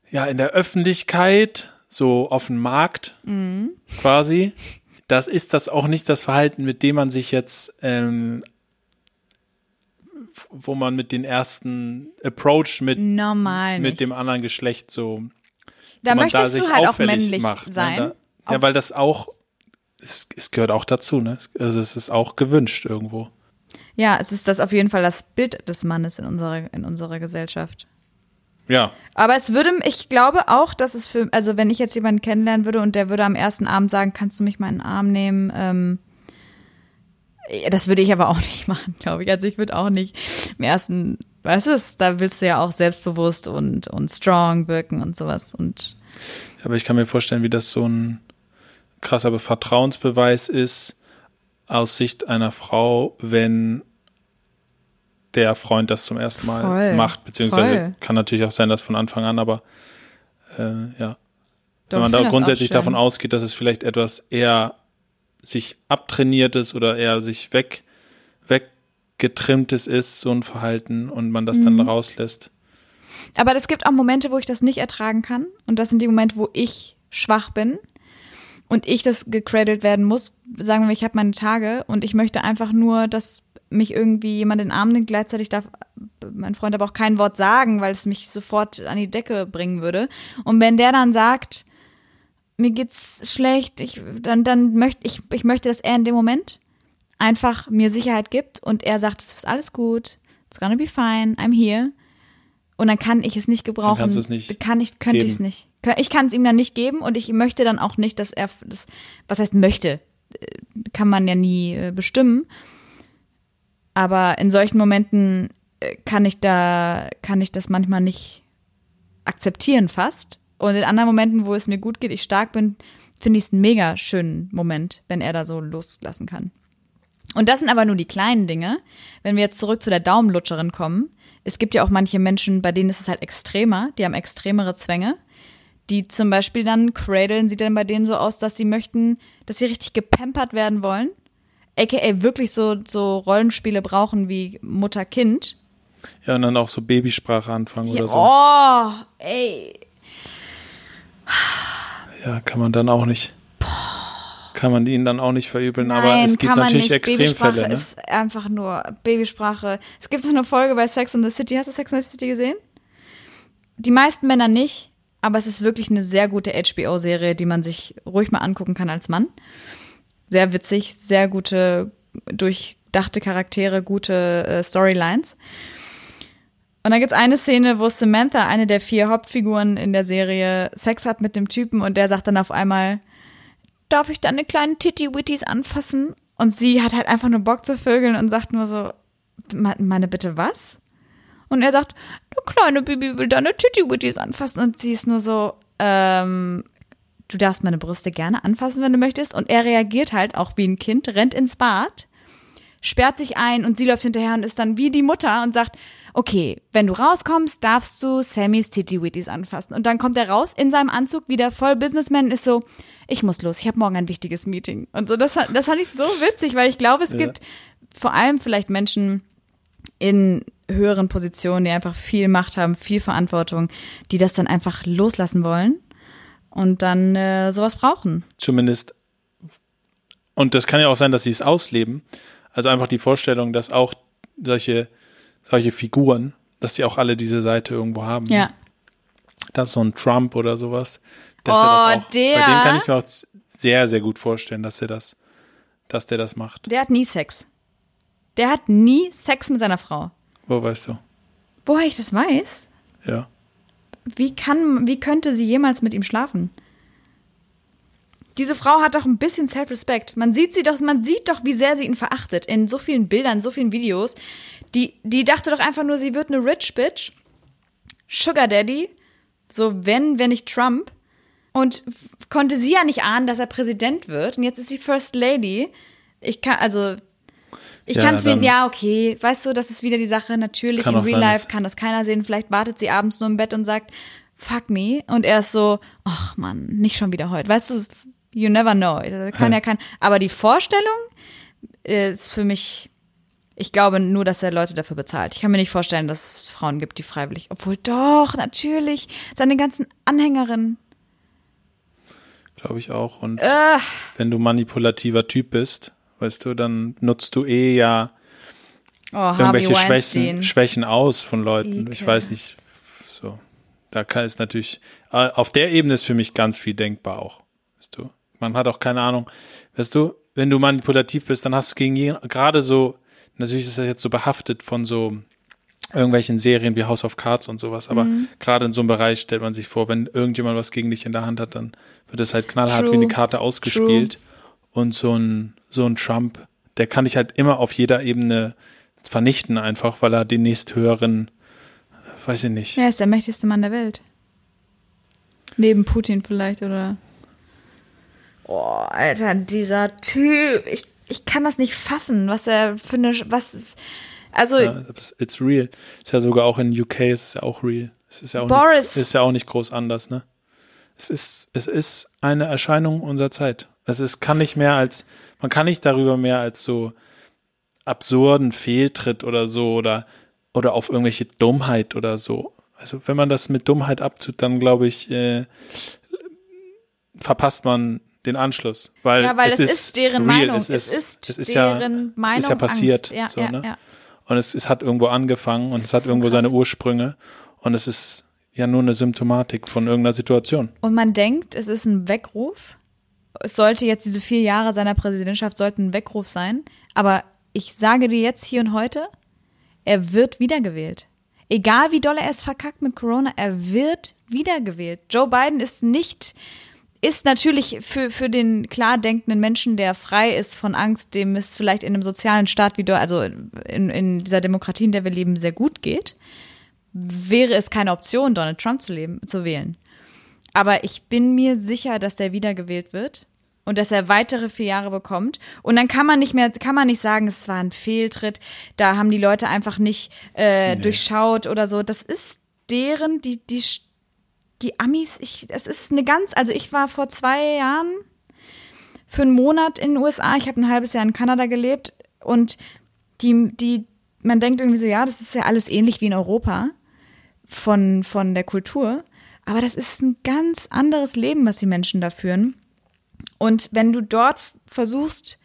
ja, in der Öffentlichkeit, so auf dem Markt Mhm. quasi, das ist das auch nicht das Verhalten, mit dem man sich jetzt, ähm, wo man mit den ersten Approach mit, Normal mit nicht. dem anderen Geschlecht so da möchtest sich du halt auch männlich macht, ne? sein. Da, ja, weil das auch, es, es gehört auch dazu, ne? Also es ist auch gewünscht irgendwo. Ja, es ist das auf jeden Fall das Bild des Mannes in unserer, in unserer Gesellschaft. Ja, Aber es würde, ich glaube auch, dass es für, also wenn ich jetzt jemanden kennenlernen würde und der würde am ersten Abend sagen, kannst du mich mal in den Arm nehmen, ähm, das würde ich aber auch nicht machen, glaube ich. Also ich würde auch nicht im ersten, weißt du, da willst du ja auch selbstbewusst und, und strong wirken und sowas. Und aber ich kann mir vorstellen, wie das so ein krasser Vertrauensbeweis ist aus Sicht einer Frau, wenn der Freund das zum ersten Mal Voll, macht, beziehungsweise voll. kann natürlich auch sein, dass von Anfang an, aber äh, ja. Doch, Wenn man da grundsätzlich davon ausgeht, dass es vielleicht etwas eher sich abtrainiertes oder eher sich weg, weggetrimmtes ist, so ein Verhalten, und man das Mhm. dann rauslässt. Aber es gibt auch Momente, wo ich das nicht ertragen kann. Und das sind die Momente, wo ich schwach bin und ich das gecredit werden muss. Sagen wir, ich habe meine Tage und ich möchte einfach nur, dass mich irgendwie jemand in den Arm nimmt. Gleichzeitig darf mein Freund aber auch kein Wort sagen, weil es mich sofort an die Decke bringen würde. Und wenn der dann sagt, mir geht's schlecht, ich, dann, dann möchte ich, ich möchte, dass er in dem Moment einfach mir Sicherheit gibt und er sagt, es ist alles gut, it's gonna be fine, I'm here. Und dann kann ich es nicht gebrauchen. kannst du es nicht kann ich, könnte ich es nicht. Ich kann es ihm dann nicht geben und ich möchte dann auch nicht, dass er das, was heißt möchte, äh, kann man ja nie äh, bestimmen. Aber in solchen Momenten äh, kann ich da, kann ich das manchmal nicht akzeptieren fast. Und in anderen Momenten, wo es mir gut geht, ich stark bin, finde ich es einen mega schönen Moment, wenn er da so loslassen kann. Und das sind aber nur die kleinen Dinge. Wenn wir jetzt zurück zu der Daumenlutscherin kommen, es gibt ja auch manche Menschen, bei denen ist es halt extremer, die haben extremere Zwänge. Die zum Beispiel dann cradlen, sieht dann bei denen so aus, dass sie möchten, dass sie richtig gepampert werden wollen. AKA wirklich so, so Rollenspiele brauchen wie Mutter-Kind. Ja, und dann auch so Babysprache anfangen Ja, oder so. Oh, ey. Ja, kann man dann auch nicht. Kann man ihnen dann auch nicht verübeln, aber Nein, es gibt natürlich. Extremfälle. Babysprache Ne? ist einfach nur Babysprache. Es gibt so eine Folge bei Sex and the City. Hast du Sex and the City gesehen? Die meisten Männer nicht, aber es ist wirklich eine sehr gute HBO-Serie, die man sich ruhig mal angucken kann als Mann. Sehr witzig, sehr gute, durchdachte Charaktere, gute äh, Storylines. Und dann gibt's eine Szene, wo Samantha, eine der vier Hauptfiguren in der Serie, Sex hat mit dem Typen und der sagt dann auf einmal, darf ich deine kleinen Titty-Witties anfassen? Und sie hat halt einfach nur Bock zu vögeln und sagt nur so, "Me- meine bitte was? Und er sagt, der kleine Baby will deine Titty-Witties anfassen. Und sie ist nur so, ähm, du darfst meine Brüste gerne anfassen, wenn du möchtest. Und er reagiert halt auch wie ein Kind, rennt ins Bad, sperrt sich ein und sie läuft hinterher und ist dann wie die Mutter und sagt, okay, wenn du rauskommst, darfst du Sammys Titty-Witties anfassen. Und dann kommt er raus in seinem Anzug, wieder voll Businessman, und ist so, ich muss los, ich habe morgen ein wichtiges Meeting. Und so, das, das fand ich so witzig, weil ich glaube, es Ja. gibt vor allem vielleicht Menschen in höheren Positionen, die einfach viel Macht haben, viel Verantwortung, die das dann einfach loslassen wollen und dann äh, sowas brauchen. Zumindest. Und das kann ja auch sein, dass sie es ausleben. Also einfach die Vorstellung, dass auch solche, solche Figuren, dass sie auch alle diese Seite irgendwo haben. Ja. Dass so ein Trump oder sowas, dass Oh, er das auch, der- bei dem kann ich mir auch sehr, sehr gut vorstellen, dass er das, dass der das macht. Der hat nie Sex. Der hat nie Sex mit seiner Frau. Wo weißt du? Woher ich das weiß? Ja. Wie kann, wie könnte sie jemals mit ihm schlafen? Diese Frau hat doch ein bisschen Self-Respect. Man sieht sie doch, man sieht doch, wie sehr sie ihn verachtet. In so vielen Bildern, so vielen Videos. Die, die dachte doch einfach nur, sie wird eine Rich Bitch. Sugar Daddy. So, wenn, wenn nicht Trump. Und konnte sie ja nicht ahnen, dass er Präsident wird. Und jetzt ist sie First Lady. Ich kann, also, ich Ja, kann es mir, ja, okay, weißt du, das ist wieder die Sache. Natürlich, in Real sein, Life kann das keiner sehen. Vielleicht wartet sie abends nur im Bett und sagt, fuck me. Und er ist so, ach Mann, nicht schon wieder heute. Weißt du, you never know. Das Kann ja kein, aber die Vorstellung ist für mich, ich glaube nur, dass er Leute dafür bezahlt. Ich kann mir nicht vorstellen, dass es Frauen gibt, die freiwillig, obwohl doch, natürlich, seine ganzen Anhängerinnen. Glaube ich auch. Und Äh, wenn du manipulativer Typ bist, weißt du, dann nutzt du eh ja oh, irgendwelche Schwächen. Schwächen aus von Leuten. Ich Ekel. weiß nicht, so. Da kann es natürlich, äh, auf der Ebene ist für mich ganz viel denkbar auch. Weißt du, man hat auch keine Ahnung. Weißt du, wenn du manipulativ bist, dann hast du gegen jeden, gerade so, natürlich ist das jetzt so behaftet von so irgendwelchen Serien wie House of Cards und sowas, aber Mhm. gerade in so einem Bereich stellt man sich vor, wenn irgendjemand was gegen dich in der Hand hat, dann wird es halt knallhart True. wie eine Karte ausgespielt. Und so ein, so ein Trump, der kann dich halt immer auf jeder Ebene vernichten einfach, weil er den nächsthöheren, weiß ich nicht. Er ist der mächtigste Mann der Welt. Neben Putin vielleicht, oder? Oh, Alter, dieser Typ. Ich, ich kann das nicht fassen, was er für eine. Was, also, Ja, it's- real. Ist ja sogar auch in UK ist es ja auch real. Es ist ja auch Boris. nicht, ist ja auch nicht groß anders, ne? Es ist, es ist eine Erscheinung unserer Zeit. Also es kann nicht mehr als, man kann nicht darüber mehr als so absurden Fehltritt oder so oder, oder auf irgendwelche Dummheit oder so. Also wenn man das mit Dummheit abtut, dann glaube ich, äh, verpasst man den Anschluss. Weil, ja, weil es, es, ist, deren real. Meinung. Es ist, es ist, es ist ja, deren Meinung. es ist ja passiert. Ja, so, ja, ne? ja. Und es, es hat irgendwo angefangen und es, hat irgendwo krass. seine Ursprünge. Und es ist ja nur eine Symptomatik von irgendeiner Situation. Und man denkt, es ist ein Weckruf. Es sollte jetzt diese vier Jahre seiner Präsidentschaft sollten ein Weckruf sein. Aber ich sage dir jetzt hier und heute, er wird wiedergewählt. Egal wie doll er es verkackt mit Corona, er wird wiedergewählt. Joe Biden ist nicht, ist natürlich für, für den klar denkenden Menschen, der frei ist von Angst, dem es vielleicht in einem sozialen Staat wie dort, also in, in dieser Demokratie, in der wir leben, sehr gut geht, wäre es keine Option, Donald Trump zu, leben, zu wählen. Aber ich bin mir sicher, dass der wiedergewählt wird und dass er weitere vier Jahre bekommt. Und dann kann man nicht mehr, kann man nicht sagen, es war ein Fehltritt, da haben die Leute einfach nicht äh, durchschaut oder so. Das ist deren, die, die, die Amis, ich, es ist eine ganz, also ich war vor zwei Jahren für einen Monat in den USA, ich habe ein halbes Jahr in Kanada gelebt und die, die, man denkt irgendwie so, ja, das ist ja alles ähnlich wie in Europa von, von der Kultur. Aber das ist ein ganz anderes Leben, was die Menschen da führen. Und wenn du dort versuchst,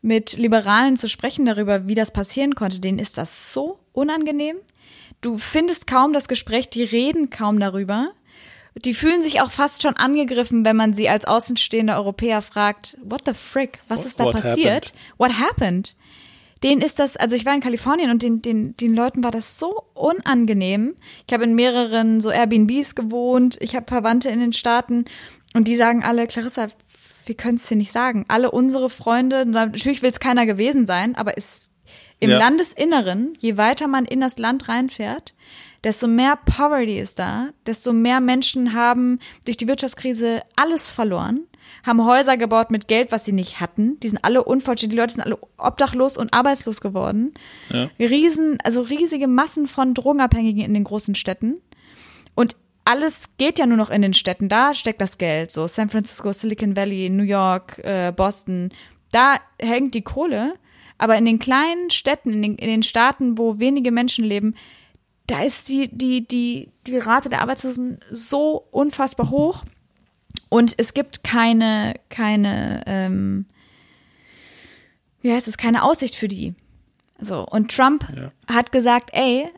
mit Liberalen zu sprechen darüber, wie das passieren konnte, denen ist das so unangenehm. Du findest kaum das Gespräch, die reden kaum darüber. Die fühlen sich auch fast schon angegriffen, wenn man sie als außenstehender Europäer fragt, what the frick, was ist da What passiert? happened? What happened? denen ist das, also ich war in Kalifornien und den, den, den Leuten war das so unangenehm. Ich habe in mehreren so Airbnbs gewohnt, ich habe Verwandte in den Staaten und die sagen alle, Clarissa, wir können es dir nicht sagen. Alle unsere Freunde, natürlich will es keiner gewesen sein, aber ist im Ja. Landesinneren, je weiter man in das Land reinfährt, desto mehr Poverty ist da, desto mehr Menschen haben durch die Wirtschaftskrise alles verloren, haben Häuser gebaut mit Geld, was sie nicht hatten. Die sind alle unvollständig, die Leute sind alle obdachlos und arbeitslos geworden. Ja. Riesen, also riesige Massen von Drogenabhängigen in den großen Städten. Und alles geht ja nur noch in den Städten. Da steckt das Geld. So San Francisco, Silicon Valley, New York, äh, Boston. Da hängt die Kohle. Aber in den kleinen Städten, in den, in den Staaten, wo wenige Menschen leben, da ist die, die, die, die Rate der Arbeitslosen so unfassbar hoch. Und es gibt keine, keine, ähm, wie heißt es, keine Aussicht für die. So, und Trump Ja. hat gesagt, ey,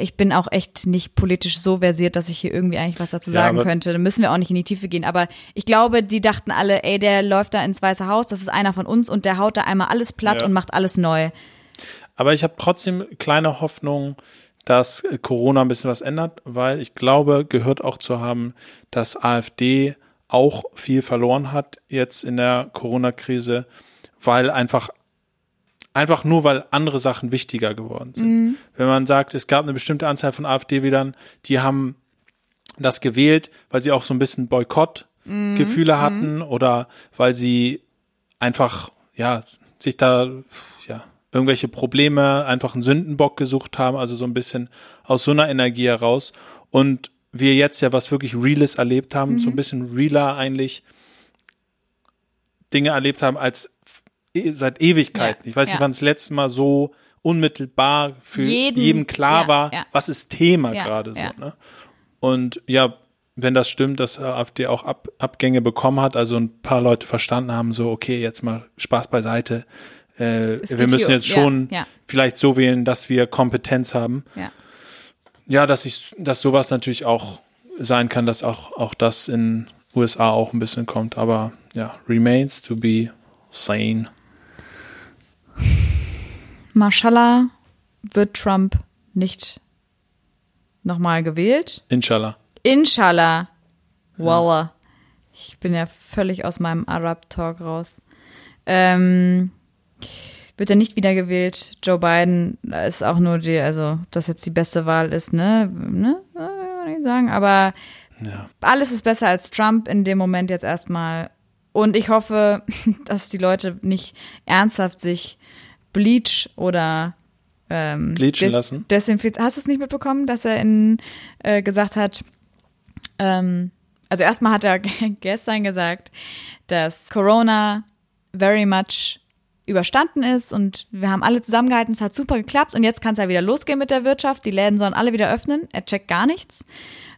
ich bin auch echt nicht politisch so versiert, dass ich hier irgendwie eigentlich was dazu sagen könnte. Da müssen wir auch nicht in die Tiefe gehen. Aber ich glaube, die dachten alle, ey, der läuft da ins Weiße Haus, das ist einer von uns und der haut da einmal alles platt Ja. und macht alles neu. Aber ich habe trotzdem kleine Hoffnung, dass äh, Corona ein bisschen was ändert, weil ich glaube, gehört auch zu haben, dass AfD auch viel verloren hat jetzt in der Corona-Krise, weil einfach einfach nur weil andere Sachen wichtiger geworden sind. Wenn man sagt, es gab eine bestimmte Anzahl von AfD-Wählern, die haben das gewählt, weil sie auch so ein bisschen Boykottgefühle hatten oder weil sie einfach ja sich da ja irgendwelche Probleme einfach einen Sündenbock gesucht haben, also so ein bisschen aus so einer Energie heraus und wir jetzt ja was wirklich Reales erlebt haben, so ein bisschen realer eigentlich Dinge erlebt haben als e- seit Ewigkeiten. Ja, Ich weiß nicht, ja. wann das letzte Mal so unmittelbar für Jeden- jeden, klar ja, war, was ist Thema gerade so. Ne? Und ja, wenn das stimmt, dass äh, AfD auch Ab Abgänge bekommen hat, also ein paar Leute verstanden haben, so, okay, jetzt mal Spaß beiseite. Äh, wir müssen jetzt schon ja, ja. vielleicht so wählen, dass wir Kompetenz haben. Ja. Ja, dass ich, dass sowas natürlich auch sein kann, dass auch, auch das in USA auch ein bisschen kommt. Aber ja, remains to be sane. Mashallah wird Trump nicht nochmal gewählt. Inshallah. Inshallah. Wallah. Ich bin ja völlig aus meinem Arab-Talk raus. Ähm, wird er nicht wiedergewählt. Joe Biden ist auch nur die, also, dass jetzt die beste Wahl ist, ne? ne? Ich sagen. Aber Ja. alles ist besser als Trump in dem Moment jetzt erstmal. Und ich hoffe, dass die Leute nicht ernsthaft sich Bleach oder ähm, Bleachen lassen? Desinfiz Hast du es nicht mitbekommen, dass er in, äh, gesagt hat, ähm, also erstmal hat er gestern gesagt, dass Corona very much überstanden ist und wir haben alle zusammengehalten, es hat super geklappt und jetzt kann es ja wieder losgehen mit der Wirtschaft, die Läden sollen alle wieder öffnen, er checkt gar nichts.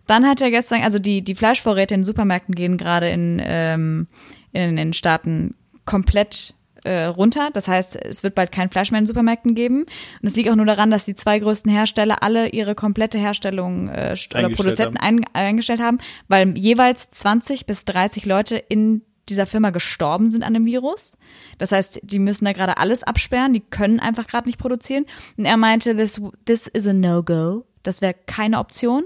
Dann hat er gestern, also die, die Fleischvorräte in Supermärkten gehen gerade in, ähm, in den Staaten komplett äh, runter. Das heißt, es wird bald kein Fleisch mehr in den Supermärkten geben. Und es liegt auch nur daran, dass die zwei größten Hersteller alle ihre komplette Herstellung äh, oder Produzenten ein, eingestellt haben, weil jeweils 20 bis 30 Leute in dieser Firma gestorben sind an dem Virus. Das heißt, die müssen da gerade alles absperren, die können einfach gerade nicht produzieren. Und er meinte, this, this is a no-go. Das wäre keine Option.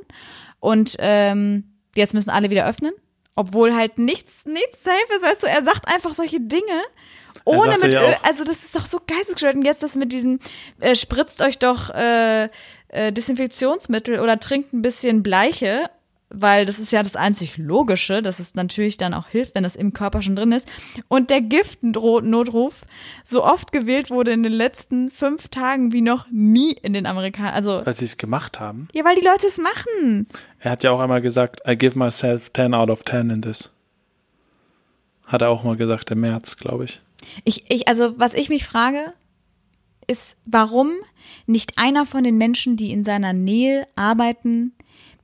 Und ähm, jetzt müssen alle wieder öffnen, obwohl halt nichts, nichts safe ist, weißt du, er sagt einfach solche Dinge. Ohne mit ja Öl, also das ist doch so geistesgestört. Und jetzt das mit diesem, äh, spritzt euch doch äh, äh, Desinfektionsmittel oder trinkt ein bisschen Bleiche, weil das ist ja das einzig Logische, dass es natürlich dann auch hilft, wenn das im Körper schon drin ist. Und der Giftnotruf so oft gewählt wurde in den letzten fünf Tagen wie noch nie in den Amerikanern. Also, Weil sie es gemacht haben. ja, weil die Leute es machen. Er hat ja auch einmal gesagt, I give myself 10 out of 10 in this. Hat er auch mal gesagt im März, glaube ich. Ich, ich, also, was ich mich frage, ist, warum nicht einer von den Menschen, die in seiner Nähe arbeiten,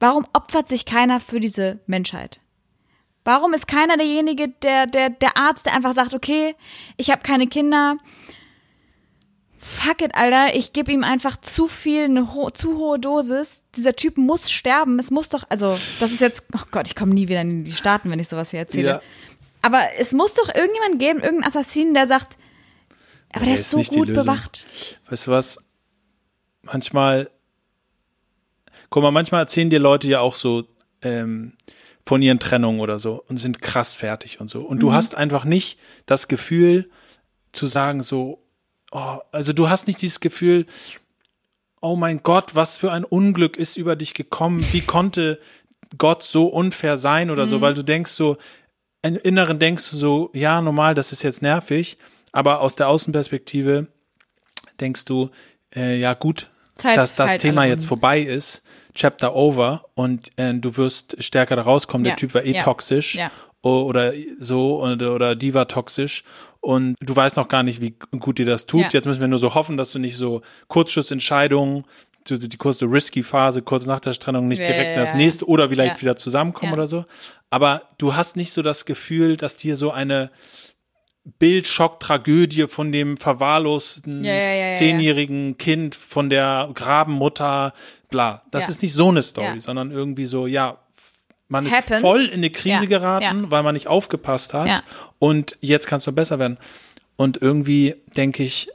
warum opfert sich keiner für diese Menschheit? Warum ist keiner derjenige, der, der, der Arzt, der einfach sagt, okay, ich habe keine Kinder, fuck it, Alter, ich gebe ihm einfach zu viel, eine ho zu hohe Dosis. Dieser Typ muss sterben. Es muss doch, also, das ist jetzt, oh Gott, ich komme nie wieder in die Staaten, wenn ich sowas hier erzähle. Ja. Aber es muss doch irgendjemand geben, irgendeinen Assassinen, der sagt, aber der Nee, ist ist so gut bewacht. Weißt du was? Manchmal, guck mal, manchmal erzählen dir Leute ja auch so ähm, von ihren Trennungen oder so und sind krass fertig und so. Und Mhm. du hast einfach nicht das Gefühl zu sagen so, oh, also du hast nicht dieses Gefühl, oh mein Gott, was für ein Unglück ist über dich gekommen? Wie konnte Gott so unfair sein oder Mhm. so? Weil du denkst so, im Inneren denkst du so, ja, normal, das ist jetzt nervig, aber aus der Außenperspektive denkst du, äh, ja gut, Zeit dass das heilt Thema jetzt vorbei ist, Chapter over und äh, du wirst stärker da rauskommen. Ja, Der Typ war eh ja, toxisch ja. oder so oder, oder die war toxisch und du weißt noch gar nicht, wie gut dir das tut. Ja. Jetzt müssen wir nur so hoffen, dass du nicht so Kurzschussentscheidungen, die kurze risky Phase kurz nach der Trennung nicht Ja, direkt in das ja, nächste oder vielleicht ja. wieder zusammenkommen Ja. oder so. Aber du hast nicht so das Gefühl, dass dir so eine Bildschock-Tragödie von dem verwahrlosten Ja, ja, ja, zehnjährigen Kind, von der Grabenmutter, bla. Das ist nicht so eine Story, sondern irgendwie so, ja, man ist Happens. voll in eine Krise geraten, weil man nicht aufgepasst hat. Und jetzt kannst du besser werden. Und irgendwie denke ich,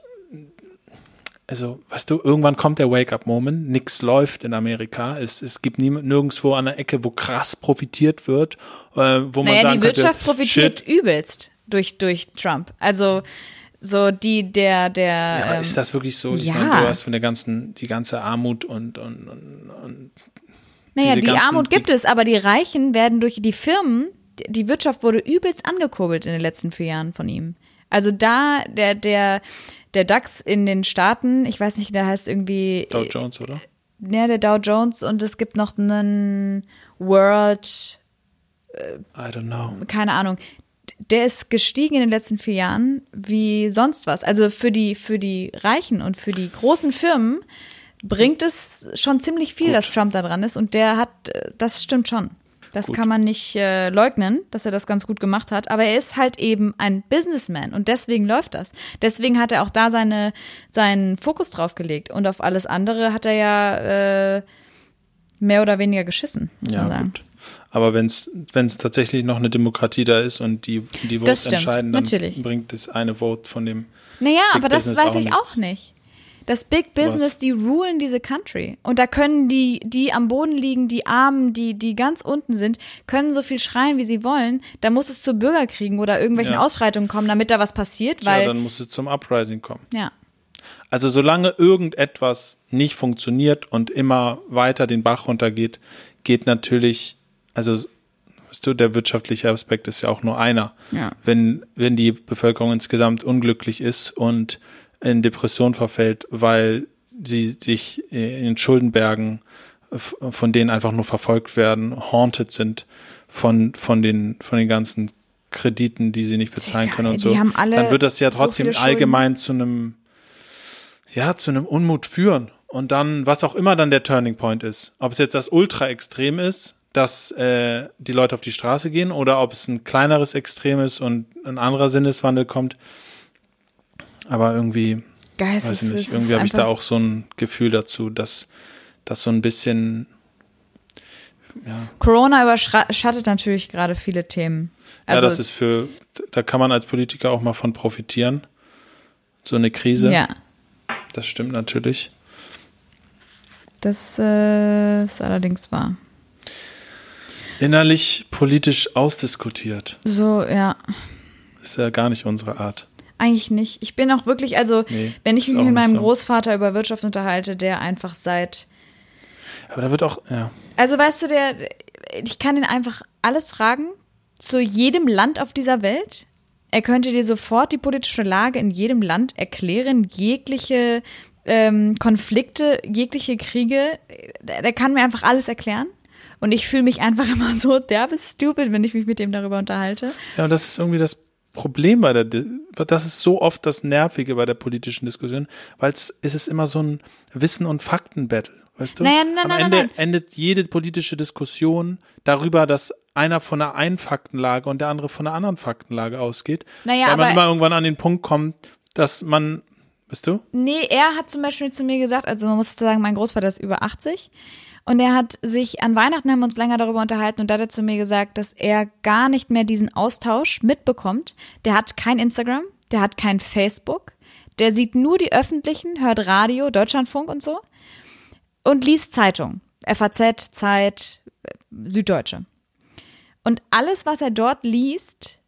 also, weißt du, irgendwann kommt der Wake-up-Moment, nix läuft in Amerika, es, es gibt nie, nirgendwo an der Ecke, wo krass profitiert wird, äh, wo man Naja, sagen die Wirtschaft könnte, profitiert shit, übelst durch, durch Trump. Also so die, der, der Ja, aber ähm, ist das wirklich so? Ich ja. meine, du hast von der ganzen, die ganze Armut und, und, und, und Naja, die ganzen- Armut gibt es, aber die Reichen werden durch die Firmen, die- die Wirtschaft wurde übelst angekurbelt in den letzten vier Jahren von ihm. Also da, der, der, der DAX in den Staaten, ich weiß nicht, der heißt irgendwie, Dow Jones, oder? ja, der Dow Jones und es gibt noch einen World, I don't know. keine Ahnung, der ist gestiegen in den letzten vier Jahren wie sonst was. Also für die, für die Reichen und für die großen Firmen bringt es schon ziemlich viel, Gut. dass Trump da dran ist. Und der hat, äh, das stimmt schon. Das Gut. kann man nicht äh, leugnen, dass er das ganz gut gemacht hat. Aber er ist halt eben ein Businessman und deswegen läuft das. Deswegen hat er auch da seine, seinen Fokus drauf gelegt. Und auf alles andere hat er ja äh, mehr oder weniger geschissen, muss Ja, man sagen. gut. Aber wenn es tatsächlich noch eine Demokratie da ist und die, die Votes stimmt, entscheiden, dann natürlich. bringt das eine Vote von dem. Naja, Big aber das Business weiß auch ich nichts. auch nicht. Das Big Business, Was? die rulen diese Country. Und da können die, die am Boden liegen, die Armen, die, die ganz unten sind, können so viel schreien, wie sie wollen. Da muss es zu Bürgerkriegen oder irgendwelchen Ja. Ausschreitungen kommen, damit da was passiert, ja, weil, dann muss es zum Uprising kommen. ja. Also solange irgendetwas nicht funktioniert und immer weiter den Bach runtergeht, geht natürlich, also weißt du, der wirtschaftliche Aspekt ist ja auch nur einer. Ja. Wenn, wenn die Bevölkerung insgesamt unglücklich ist und in Depression verfällt, weil sie sich in Schuldenbergen, von denen einfach nur verfolgt werden, haunted sind von, von den, von den ganzen Krediten, die sie nicht bezahlen egal, können und die so, haben alle dann wird das ja so trotzdem Schulden. allgemein zu einem ja, zu einem Unmut führen. Und dann, was auch immer dann der Turning Point ist, ob es jetzt das Ultra-Extrem ist, dass äh, die Leute auf die Straße gehen, oder ob es ein kleineres Extrem ist und ein anderer Sinneswandel kommt. Aber irgendwie, Geist, weiß ich nicht, irgendwie habe ich da auch so ein Gefühl dazu, dass das so ein bisschen, Corona überschattet natürlich gerade viele Themen. ja, Also das es- ist für, da kann man als Politiker auch mal von profitieren. So eine Krise, Ja, das stimmt natürlich. das äh, ist allerdings wahr. Innerlich politisch ausdiskutiert. So, ja. Ist ja gar nicht unsere Art. Eigentlich nicht. Ich bin auch wirklich, also Nee, wenn ich mich mit meinem so. Großvater über Wirtschaft unterhalte, der einfach seit, Aber da wird auch, ja. also weißt du, der, ich kann ihn einfach alles fragen zu jedem Land auf dieser Welt. Er könnte dir sofort die politische Lage in jedem Land erklären, jegliche ähm, Konflikte, jegliche Kriege. Der, der kann mir einfach alles erklären. Und ich fühle mich einfach immer so derbe stupid, wenn ich mich mit ihm darüber unterhalte. Ja, und das ist irgendwie das Problem bei der, das ist so oft das Nervige bei der politischen Diskussion, weil es ist immer so ein Wissen- und Fakten-Battle, weißt du? Naja, nein, Am nein, Ende nein, endet jede politische Diskussion darüber, dass einer von einer einen Faktenlage und der andere von einer anderen Faktenlage ausgeht, Naja, weil man immer irgendwann an den Punkt kommt, dass man, weißt du? Nee, er hat zum Beispiel zu mir gesagt, also man muss sagen, mein Großvater ist über 80 und er hat sich an Weihnachten haben wir uns länger darüber unterhalten und da hat er zu mir gesagt, dass er gar nicht mehr diesen Austausch mitbekommt. Der hat kein Instagram, der hat kein Facebook, der sieht nur die öffentlichen, hört Radio, Deutschlandfunk und so und liest Zeitung, FAZ, Zeit, Süddeutsche. Und alles, was er dort liest,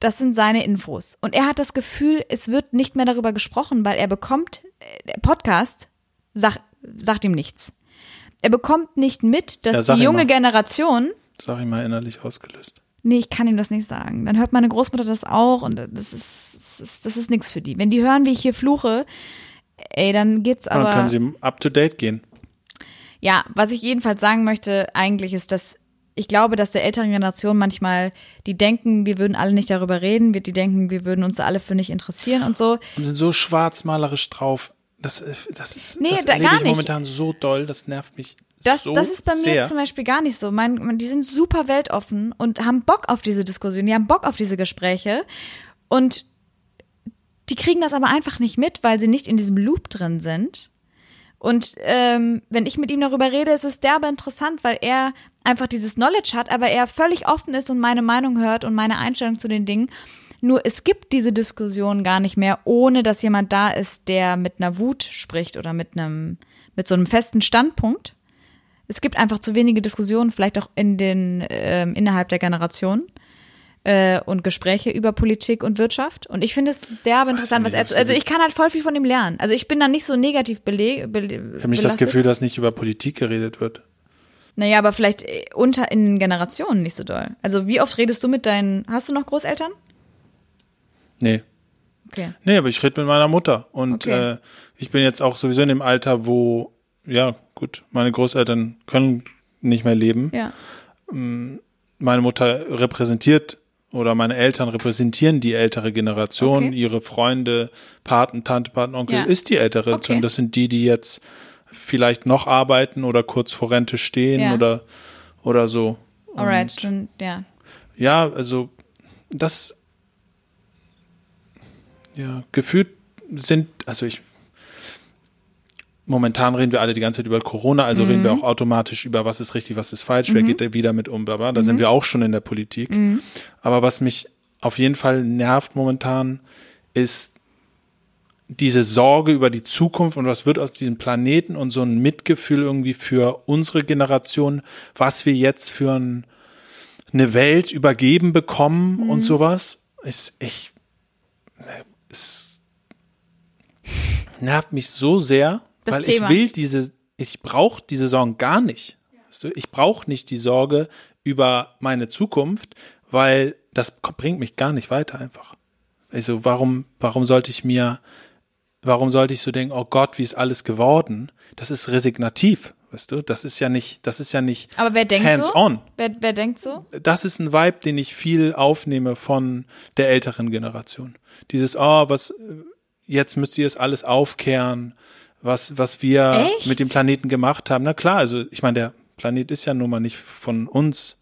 das sind seine Infos. Und er hat das Gefühl, es wird nicht mehr darüber gesprochen, weil er bekommt, äh, Podcast sag, sagt ihm nichts. Er bekommt nicht mit, dass Ja, die junge mal. Generation, Sag ich mal innerlich ausgelöst. nee, ich kann ihm das nicht sagen. Dann hört meine Großmutter das auch und das ist, das ist, das ist nichts für die. Wenn die hören, wie ich hier fluche, ey, dann geht's aber. dann können sie up to date gehen. Ja, was ich jedenfalls sagen möchte, eigentlich ist, dass ich glaube, dass der älteren Generation manchmal, die denken, wir würden alle nicht darüber reden, die denken, wir würden uns alle für nicht interessieren und so. Und sind so schwarzmalerisch drauf. Das, das ist Nee, das da- gar ich nicht. momentan so doll, das nervt mich Das, so das ist bei mir sehr. jetzt zum Beispiel gar nicht so. Mein, mein- die sind super weltoffen und haben Bock auf diese Diskussion, die haben Bock auf diese Gespräche und die kriegen das aber einfach nicht mit, weil sie nicht in diesem Loop drin sind. Und ähm, wenn ich mit ihm darüber rede, ist es derbe interessant, weil er einfach dieses Knowledge hat, aber er völlig offen ist und meine Meinung hört und meine Einstellung zu den Dingen. Nur es gibt diese Diskussion gar nicht mehr, ohne dass jemand da ist, der mit einer Wut spricht oder mit einem, mit so einem festen Standpunkt. Es gibt einfach zu wenige Diskussionen, vielleicht auch in den, ähm, innerhalb der Generation äh, und Gespräche über Politik und Wirtschaft. Und ich finde es derbe interessant, was er, also ich kann halt voll viel von ihm lernen. Also ich bin da nicht so negativ beleg, bele, Ich habe nicht das Gefühl, dass nicht über Politik geredet wird. Naja, aber vielleicht äh, unter in den Generationen nicht so doll. Also wie oft redest du mit deinen, hast du noch Großeltern? Nee. Okay. Nee, aber ich rede mit meiner Mutter. Und Okay. äh, ich bin jetzt auch sowieso in dem Alter, wo, ja, gut, meine Großeltern können nicht mehr leben. Ja. Meine Mutter repräsentiert oder meine Eltern repräsentieren die ältere Generation. Okay. Ihre Freunde, Paten, Tante, Paten, Onkel Ja. ist die ältere. Okay. Und das sind die, die jetzt vielleicht noch arbeiten oder kurz vor Rente stehen Ja. oder, oder so. Alright, Und, dann, ja. ja, also das ja, gefühlt sind, also ich momentan reden wir alle die ganze Zeit über Corona, also reden Mhm. wir auch automatisch über was ist richtig, was ist falsch, wer geht da wieder mit um, bla bla. Da sind wir auch schon in der Politik. Mhm. Aber was mich auf jeden Fall nervt momentan, ist diese Sorge über die Zukunft und was wird aus diesem Planeten und so ein Mitgefühl irgendwie für unsere Generation, was wir jetzt für ein, eine Welt übergeben bekommen Mhm. und sowas. Ist, ich, es nervt mich so sehr, Das weil Thema. ich will diese, ich brauche diese Sorgen gar nicht. Ich brauche nicht die Sorge über meine Zukunft, weil das bringt mich gar nicht weiter einfach. Also warum, warum sollte ich mir, warum sollte ich so denken, oh Gott, wie ist alles geworden? Das ist resignativ, weißt du? Das ist ja nicht, das ist ja nicht Aber wer denkt hands so? on. Wer, wer denkt so? Das ist ein Vibe, den ich viel aufnehme von der älteren Generation. Dieses, oh, was, äh, jetzt müsst ihr es alles aufkehren, was, was wir Echt? mit dem Planeten gemacht haben. Na klar, also ich meine, der Planet ist ja nun mal nicht von uns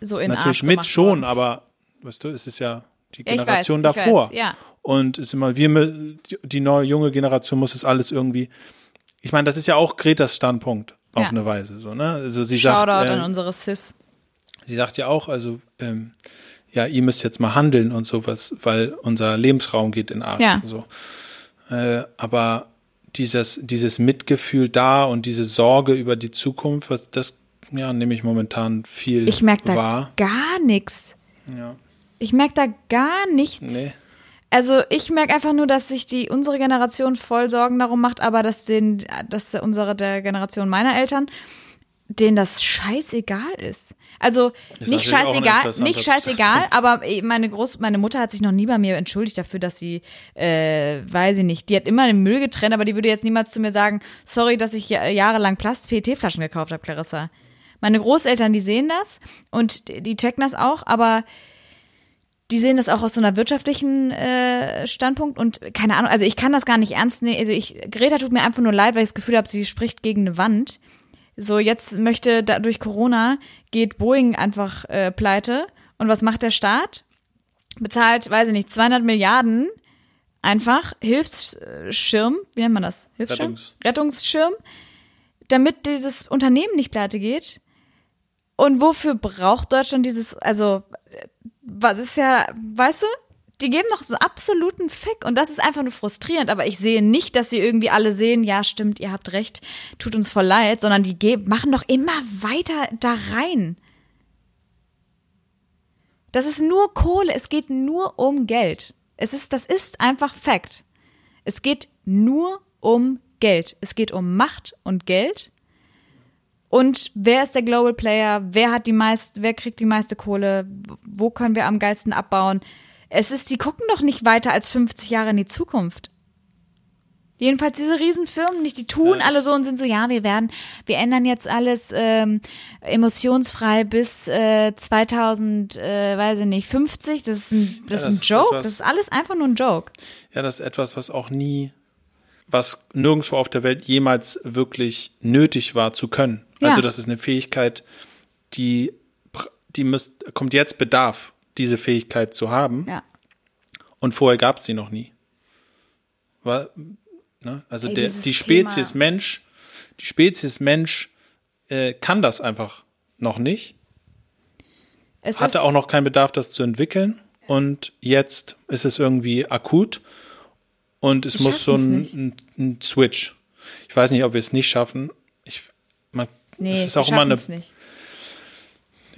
So in natürlich Arsch mit schon, worden. aber weißt du, es ist ja die Generation weiß, davor. weiß, ja. Und es ist immer, wir, die neue junge Generation muss es alles irgendwie. Ich meine, das ist ja auch Gretas Standpunkt auf Ja. eine Weise, so ne? Also sie Shoutout sagt, an äh, unsere Sis. sie sagt ja auch, also ähm, ja, ihr müsst jetzt mal handeln und sowas, weil unser Lebensraum geht in Arsch. Ja. Und so. Äh, aber dieses, dieses Mitgefühl da und diese Sorge über die Zukunft, was das ja, nehme ich momentan viel Ich merke da wahr. gar nichts. Ja. Ich merke da gar nichts. Nee. Also ich merke einfach nur, dass sich die unsere Generation voll Sorgen darum macht, aber dass den, dass unsere der Generation meiner Eltern denen das scheißegal ist. Also Ist nicht scheißegal, nicht scheißegal, aber meine Groß, meine Mutter hat sich noch nie bei mir entschuldigt dafür, dass sie, äh, weiß ich nicht, die hat immer den Müll getrennt, aber die würde jetzt niemals zu mir sagen, sorry, dass ich ja- jahrelang Plast-PET-Flaschen gekauft habe, Clarissa. Meine Großeltern, die sehen das und die checken das auch, aber die sehen das auch aus so einer wirtschaftlichen äh, Standpunkt und keine Ahnung, also ich kann das gar nicht ernst nehmen. Also ich, Greta tut mir einfach nur leid, weil ich das Gefühl habe, sie spricht gegen eine Wand. So, jetzt möchte da, durch Corona geht Boeing einfach äh, pleite. Und was macht der Staat? Bezahlt, weiß ich nicht, 200 Milliarden einfach Hilfsschirm, wie nennt man das? Hilfsschirm? Rettungs- Rettungsschirm, damit dieses Unternehmen nicht pleite geht. Und wofür braucht Deutschland dieses, also, äh, was ist ja, weißt du, die geben doch so absoluten Fick und das ist einfach nur frustrierend, aber ich sehe nicht, dass sie irgendwie alle sehen, ja, stimmt, ihr habt recht, tut uns voll leid, sondern die geben, machen doch immer weiter da rein. Das ist nur Kohle, es geht nur um Geld. Es ist, das ist einfach Fakt. Es geht nur um Geld. Es geht um Macht und Geld. Und wer ist der Global Player? Wer hat die meist, wer kriegt die meiste Kohle? Wo können wir am geilsten abbauen? Es ist, die gucken doch nicht weiter als 50 Jahre in die Zukunft. Jedenfalls diese Riesenfirmen nicht, die tun Ja, alle so und sind so, ja, wir werden, wir ändern jetzt alles ähm, emotionsfrei bis äh, 2000, äh, weiß ich nicht, 50. Das ist ein, das Ja, ist ein das ist Joke. etwas- das ist alles einfach nur ein Joke. Ja, das ist etwas, was auch nie, was nirgendwo auf der Welt jemals wirklich nötig war zu können. Ja. Also das ist eine Fähigkeit, die, die müsst, kommt jetzt Bedarf, diese Fähigkeit zu haben. Ja. Und vorher gab es die noch nie. War, ne? Also Ey, der, die Spezies Thema- Mensch, die Spezies Mensch äh, kann das einfach noch nicht. Es Hatte auch noch keinen Bedarf, das zu entwickeln. Und jetzt ist es irgendwie akut. Und es muss so ein, ein, ein Switch. Ich weiß nicht, ob wir es nicht schaffen. Ich, man, Nee, es ist auch immer eine, nicht.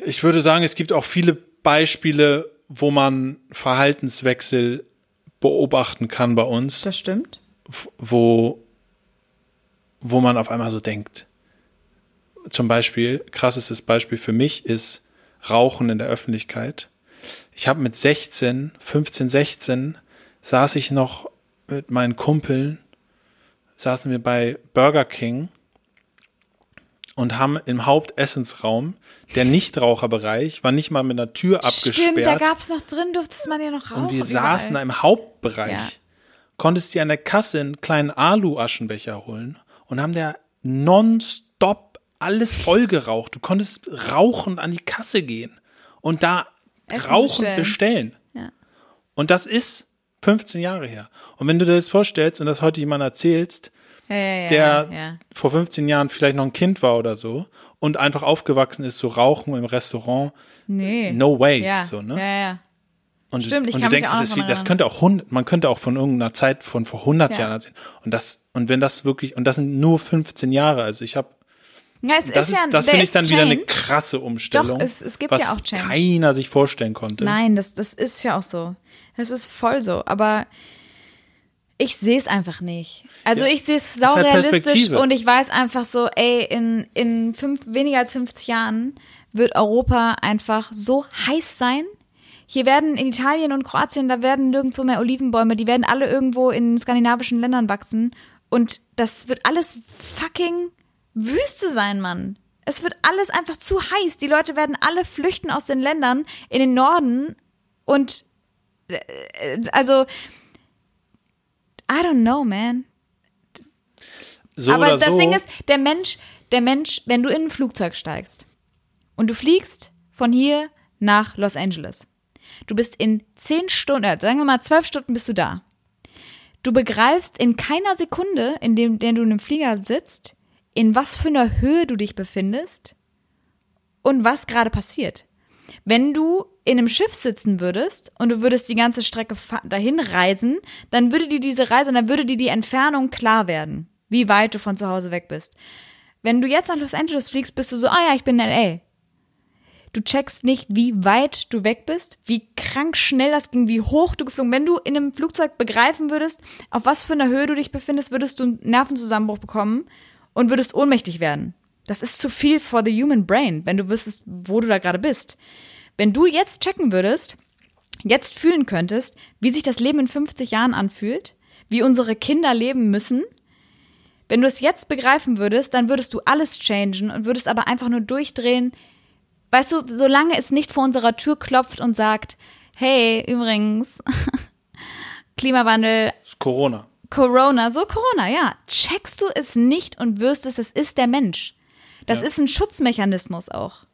ich würde sagen, es gibt auch viele Beispiele, wo man Verhaltenswechsel beobachten kann bei uns, Das stimmt. wo, wo man auf einmal so denkt. Zum Beispiel, krassestes Beispiel für mich ist Rauchen in der Öffentlichkeit. Ich habe mit 16, 15, 16 saß ich noch mit meinen Kumpeln, saßen wir bei Burger King und haben im Hauptessensraum, der Nichtraucherbereich, war nicht mal mit einer Tür abgesperrt. Stimmt, da gab's noch drin, durfte man ja noch rauchen. Und wir saßen da im Hauptbereich. Ja. Konntest dir an der Kasse einen kleinen Alu-Aschenbecher holen und haben der nonstop alles voll geraucht. Du konntest rauchend an die Kasse gehen und da Essen rauchend bestellen. bestellen. Ja. Und das ist 15 Jahre her. Und wenn du dir das vorstellst und das heute jemand erzählst, Ja, ja, der ja. vor 15 Jahren vielleicht noch ein Kind war oder so und einfach aufgewachsen ist, so rauchen im Restaurant, Nee. no way. So, ne? ja, ja. Und, Stimmt, ich und kann du denkst, das, ist wie, das könnte auch hund, man könnte auch von irgendeiner Zeit von vor 100 Ja. Jahren erzählen. Und das, und wenn das wirklich, und das sind nur 15 Jahre, also ich habe, Ja, es das ist ja, das finde ich dann wieder eine change. krasse Umstellung. Doch, es- es gibt was ja auch Change. keiner sich vorstellen konnte. Nein, das, das ist ja auch so. Das ist voll so. Aber ich sehe es einfach nicht. Also Ja. ich sehe es halt saurealistisch Perspektive. und ich weiß einfach so, ey, in, in fünf, weniger als 50 Jahren wird Europa einfach so heiß sein. Hier werden in Italien und Kroatien, da werden nirgendwo mehr Olivenbäume, die werden alle irgendwo in skandinavischen Ländern wachsen. Und das wird alles fucking Wüste sein, Mann. Es wird alles einfach zu heiß. Die Leute werden alle flüchten aus den Ländern in den Norden und äh, also I don't know, man. so Aber das so. Ding ist, der Mensch, der Mensch, wenn du in ein Flugzeug steigst und du fliegst von hier nach Los Angeles, du bist in zehn Stunden, äh, sagen wir mal zwölf Stunden bist du da. Du begreifst in keiner Sekunde, in dem, der du in dem Flieger sitzt, in was für einer Höhe du dich befindest und was gerade passiert. Wenn du in einem Schiff sitzen würdest und du würdest die ganze Strecke dahin reisen, dann würde dir diese Reise, dann würde dir die Entfernung klar werden, wie weit du von zu Hause weg bist. Wenn du jetzt nach Los Angeles fliegst, bist du so, ah ja, ich bin in LA. Du checkst nicht, wie weit du weg bist, wie krank schnell das ging, wie hoch du geflogen. Wenn du in einem Flugzeug begreifen würdest, auf was für einer Höhe du dich befindest, würdest du einen Nervenzusammenbruch bekommen und würdest ohnmächtig werden. Das ist zu viel for the human brain, wenn du wüsstest, wo du da gerade bist. Wenn du jetzt checken würdest, jetzt fühlen könntest, wie sich das Leben in 50 Jahren anfühlt, wie unsere Kinder leben müssen, wenn du es jetzt begreifen würdest, dann würdest du alles changen und würdest aber einfach nur durchdrehen. Weißt du, solange es nicht vor unserer Tür klopft und sagt, hey, übrigens, Klimawandel, Corona. Corona, so Corona, ja. Checkst du es nicht und wirst es, es ist der Mensch. Das Ja. ist ein Schutzmechanismus auch.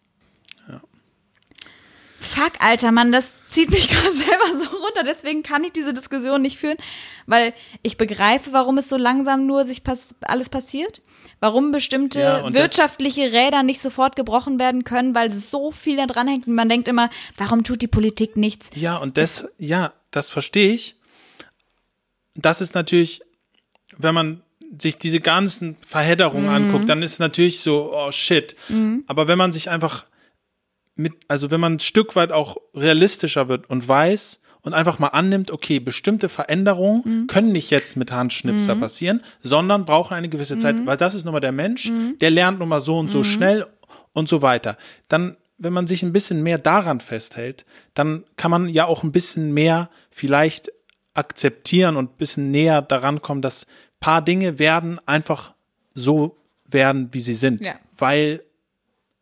Fuck, alter Mann, das zieht mich gerade selber so runter. Deswegen kann ich diese Diskussion nicht führen, weil ich begreife, warum es so langsam nur sich pass alles passiert. Warum bestimmte Ja, wirtschaftliche Räder nicht sofort gebrochen werden können, weil so viel da dran hängt. Und man denkt immer, warum tut die Politik nichts? Ja, und das, ja, das verstehe ich. Das ist natürlich, wenn man sich diese ganzen Verhedderungen anguckt, dann ist es natürlich so, oh shit. Aber wenn man sich einfach mit, also wenn man ein Stück weit auch realistischer wird und weiß und einfach mal annimmt, okay, bestimmte Veränderungen können nicht jetzt mit Handschnipser passieren, sondern brauchen eine gewisse Zeit, weil das ist nun mal der Mensch, der lernt nun mal so und so schnell und so weiter. Dann, wenn man sich ein bisschen mehr daran festhält, dann kann man ja auch ein bisschen mehr vielleicht akzeptieren und ein bisschen näher daran kommen, dass paar Dinge werden einfach so werden, wie sie sind. Ja. Weil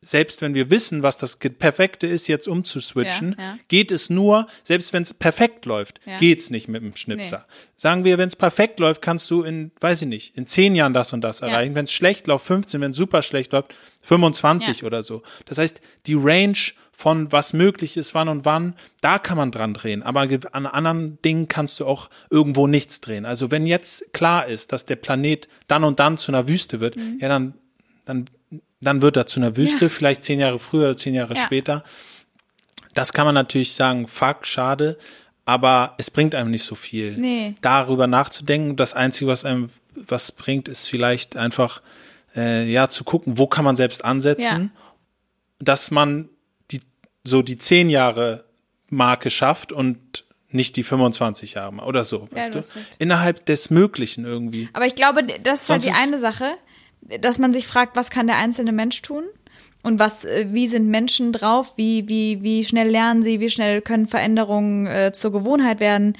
selbst wenn wir wissen, was das Perfekte ist, jetzt umzuswitchen, Ja, ja. geht es nur, selbst wenn es perfekt läuft, Ja. geht's nicht mit dem Schnipser. Sagen wir, wenn es perfekt läuft, kannst du in, weiß ich nicht, in zehn Jahren das und das erreichen. Wenn es schlecht läuft, 15, wenn es super schlecht läuft, 25 Ja. oder so. Das heißt, die Range von was möglich ist, wann und wann, da kann man dran drehen. Aber an anderen Dingen kannst du auch irgendwo nichts drehen. Also wenn jetzt klar ist, dass der Planet dann und dann zu einer Wüste wird, Mhm. ja, dann, dann, dann wird er zu einer Wüste, vielleicht zehn Jahre früher oder zehn Jahre Ja. später. Das kann man natürlich sagen, fuck, schade, aber es bringt einem nicht so viel. Nee. Darüber nachzudenken, das Einzige, was einem was bringt, ist vielleicht einfach, äh, ja, zu gucken, wo kann man selbst ansetzen, dass man die, so die zehn Jahre Marke schafft und nicht die 25 Jahre oder so, Ja, weißt du du? Innerhalb des Möglichen irgendwie. Aber ich glaube, das ist Sonst halt die ist- eine Sache, dass man sich fragt, was kann der einzelne Mensch tun? Und was, äh, wie sind Menschen drauf? Wie, wie, wie schnell lernen sie? Wie schnell können Veränderungen äh, zur Gewohnheit werden?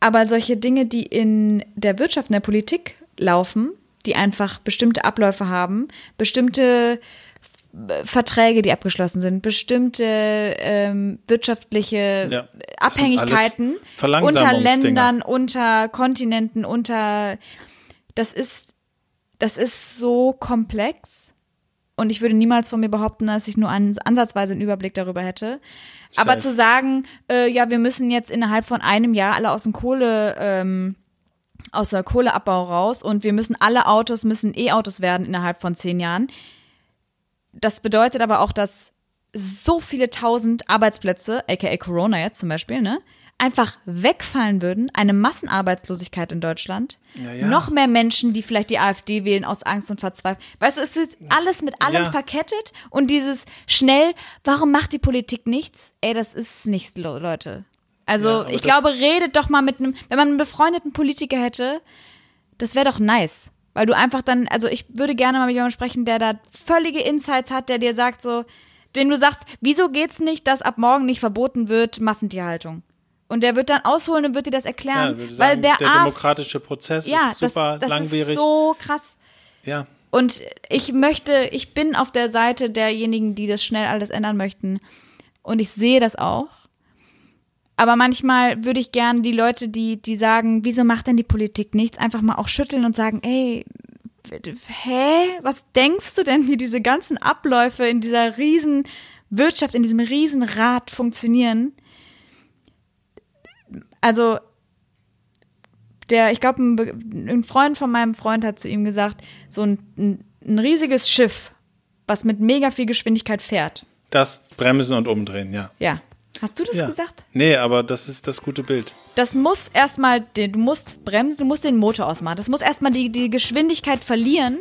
Aber solche Dinge, die in der Wirtschaft, in der Politik laufen, die einfach bestimmte Abläufe haben, bestimmte F- Verträge, die abgeschlossen sind, bestimmte ähm, wirtschaftliche Ja, Abhängigkeiten unter. Ländern, unter Kontinenten, unter das ist das ist so komplex und ich würde niemals von mir behaupten, dass ich nur an, ansatzweise einen Überblick darüber hätte. Aber Safe. zu sagen, äh, ja, wir müssen jetzt innerhalb von einem Jahr alle aus dem Kohle ähm, aus der Kohleabbau raus und wir müssen alle Autos müssen E-Autos werden innerhalb von zehn Jahren. Das bedeutet aber auch, dass so viele tausend Arbeitsplätze, aka Corona jetzt zum Beispiel, ne, einfach wegfallen würden, eine Massenarbeitslosigkeit in Deutschland, Ja, ja. noch mehr Menschen, die vielleicht die AfD wählen aus Angst und Verzweiflung. Weißt du, es ist alles mit allem Ja. verkettet und dieses schnell, warum macht die Politik nichts? Ey, das ist nichts, Le- Leute. Also ich glaube, redet doch mal mit einem, wenn man einen befreundeten Politiker hätte, das wäre doch nice. Weil du einfach dann, also ich würde gerne mal mit jemandem sprechen, der da völlige Insights hat, der dir sagt so, wenn du sagst, wieso geht's nicht, dass ab morgen nicht verboten wird Massentierhaltung? Und der wird dann ausholen und wird dir das Ja, erklären, weil sagen, der, der AF demokratische Prozess ja, ist super das, das langwierig. ist so krass. ja, Und ich möchte, ich bin auf der Seite derjenigen, die das schnell alles ändern möchten. Und ich sehe das auch. Aber manchmal würde ich gerne die Leute, die, die sagen, wieso macht denn die Politik nichts, einfach mal auch schütteln und sagen, ey, hä? Was denkst du denn, wie diese ganzen Abläufe in dieser riesen Wirtschaft, in diesem riesen Rad funktionieren? Also, der, ich glaube, ein, ein Freund von meinem Freund hat zu ihm gesagt, so ein, ein, ein riesiges Schiff, was mit mega viel Geschwindigkeit fährt. das Bremsen und Umdrehen, ja. Ja. Hast du das ja. gesagt? Nee, aber das ist das gute Bild. Das muss erstmal, den- du musst bremsen, du musst den Motor ausmachen. Das muss erstmal die, die Geschwindigkeit verlieren,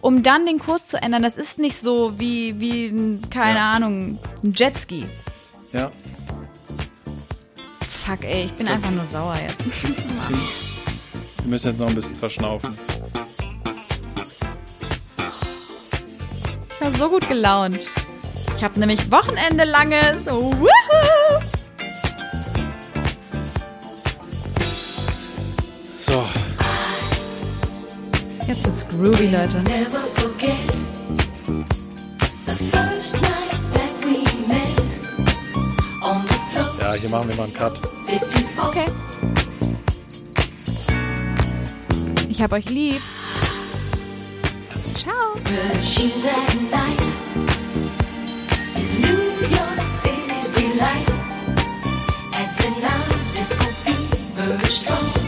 um dann den Kurs zu ändern. Das ist nicht so wie, wie ein, keine Ja. Ahnung, ein Jetski. Ja. Fuck, ey, ich bin einfach nur sauer jetzt. Wir müssen jetzt noch ein bisschen verschnaufen. Ich war so gut gelaunt. Ich habe nämlich Wochenende langes. Woohoo! So, Jetzt wird's groovy, Leute. Never forget hier machen wir mal einen Cut. 54. Okay. Ich hab euch lieb. Ciao. Strong.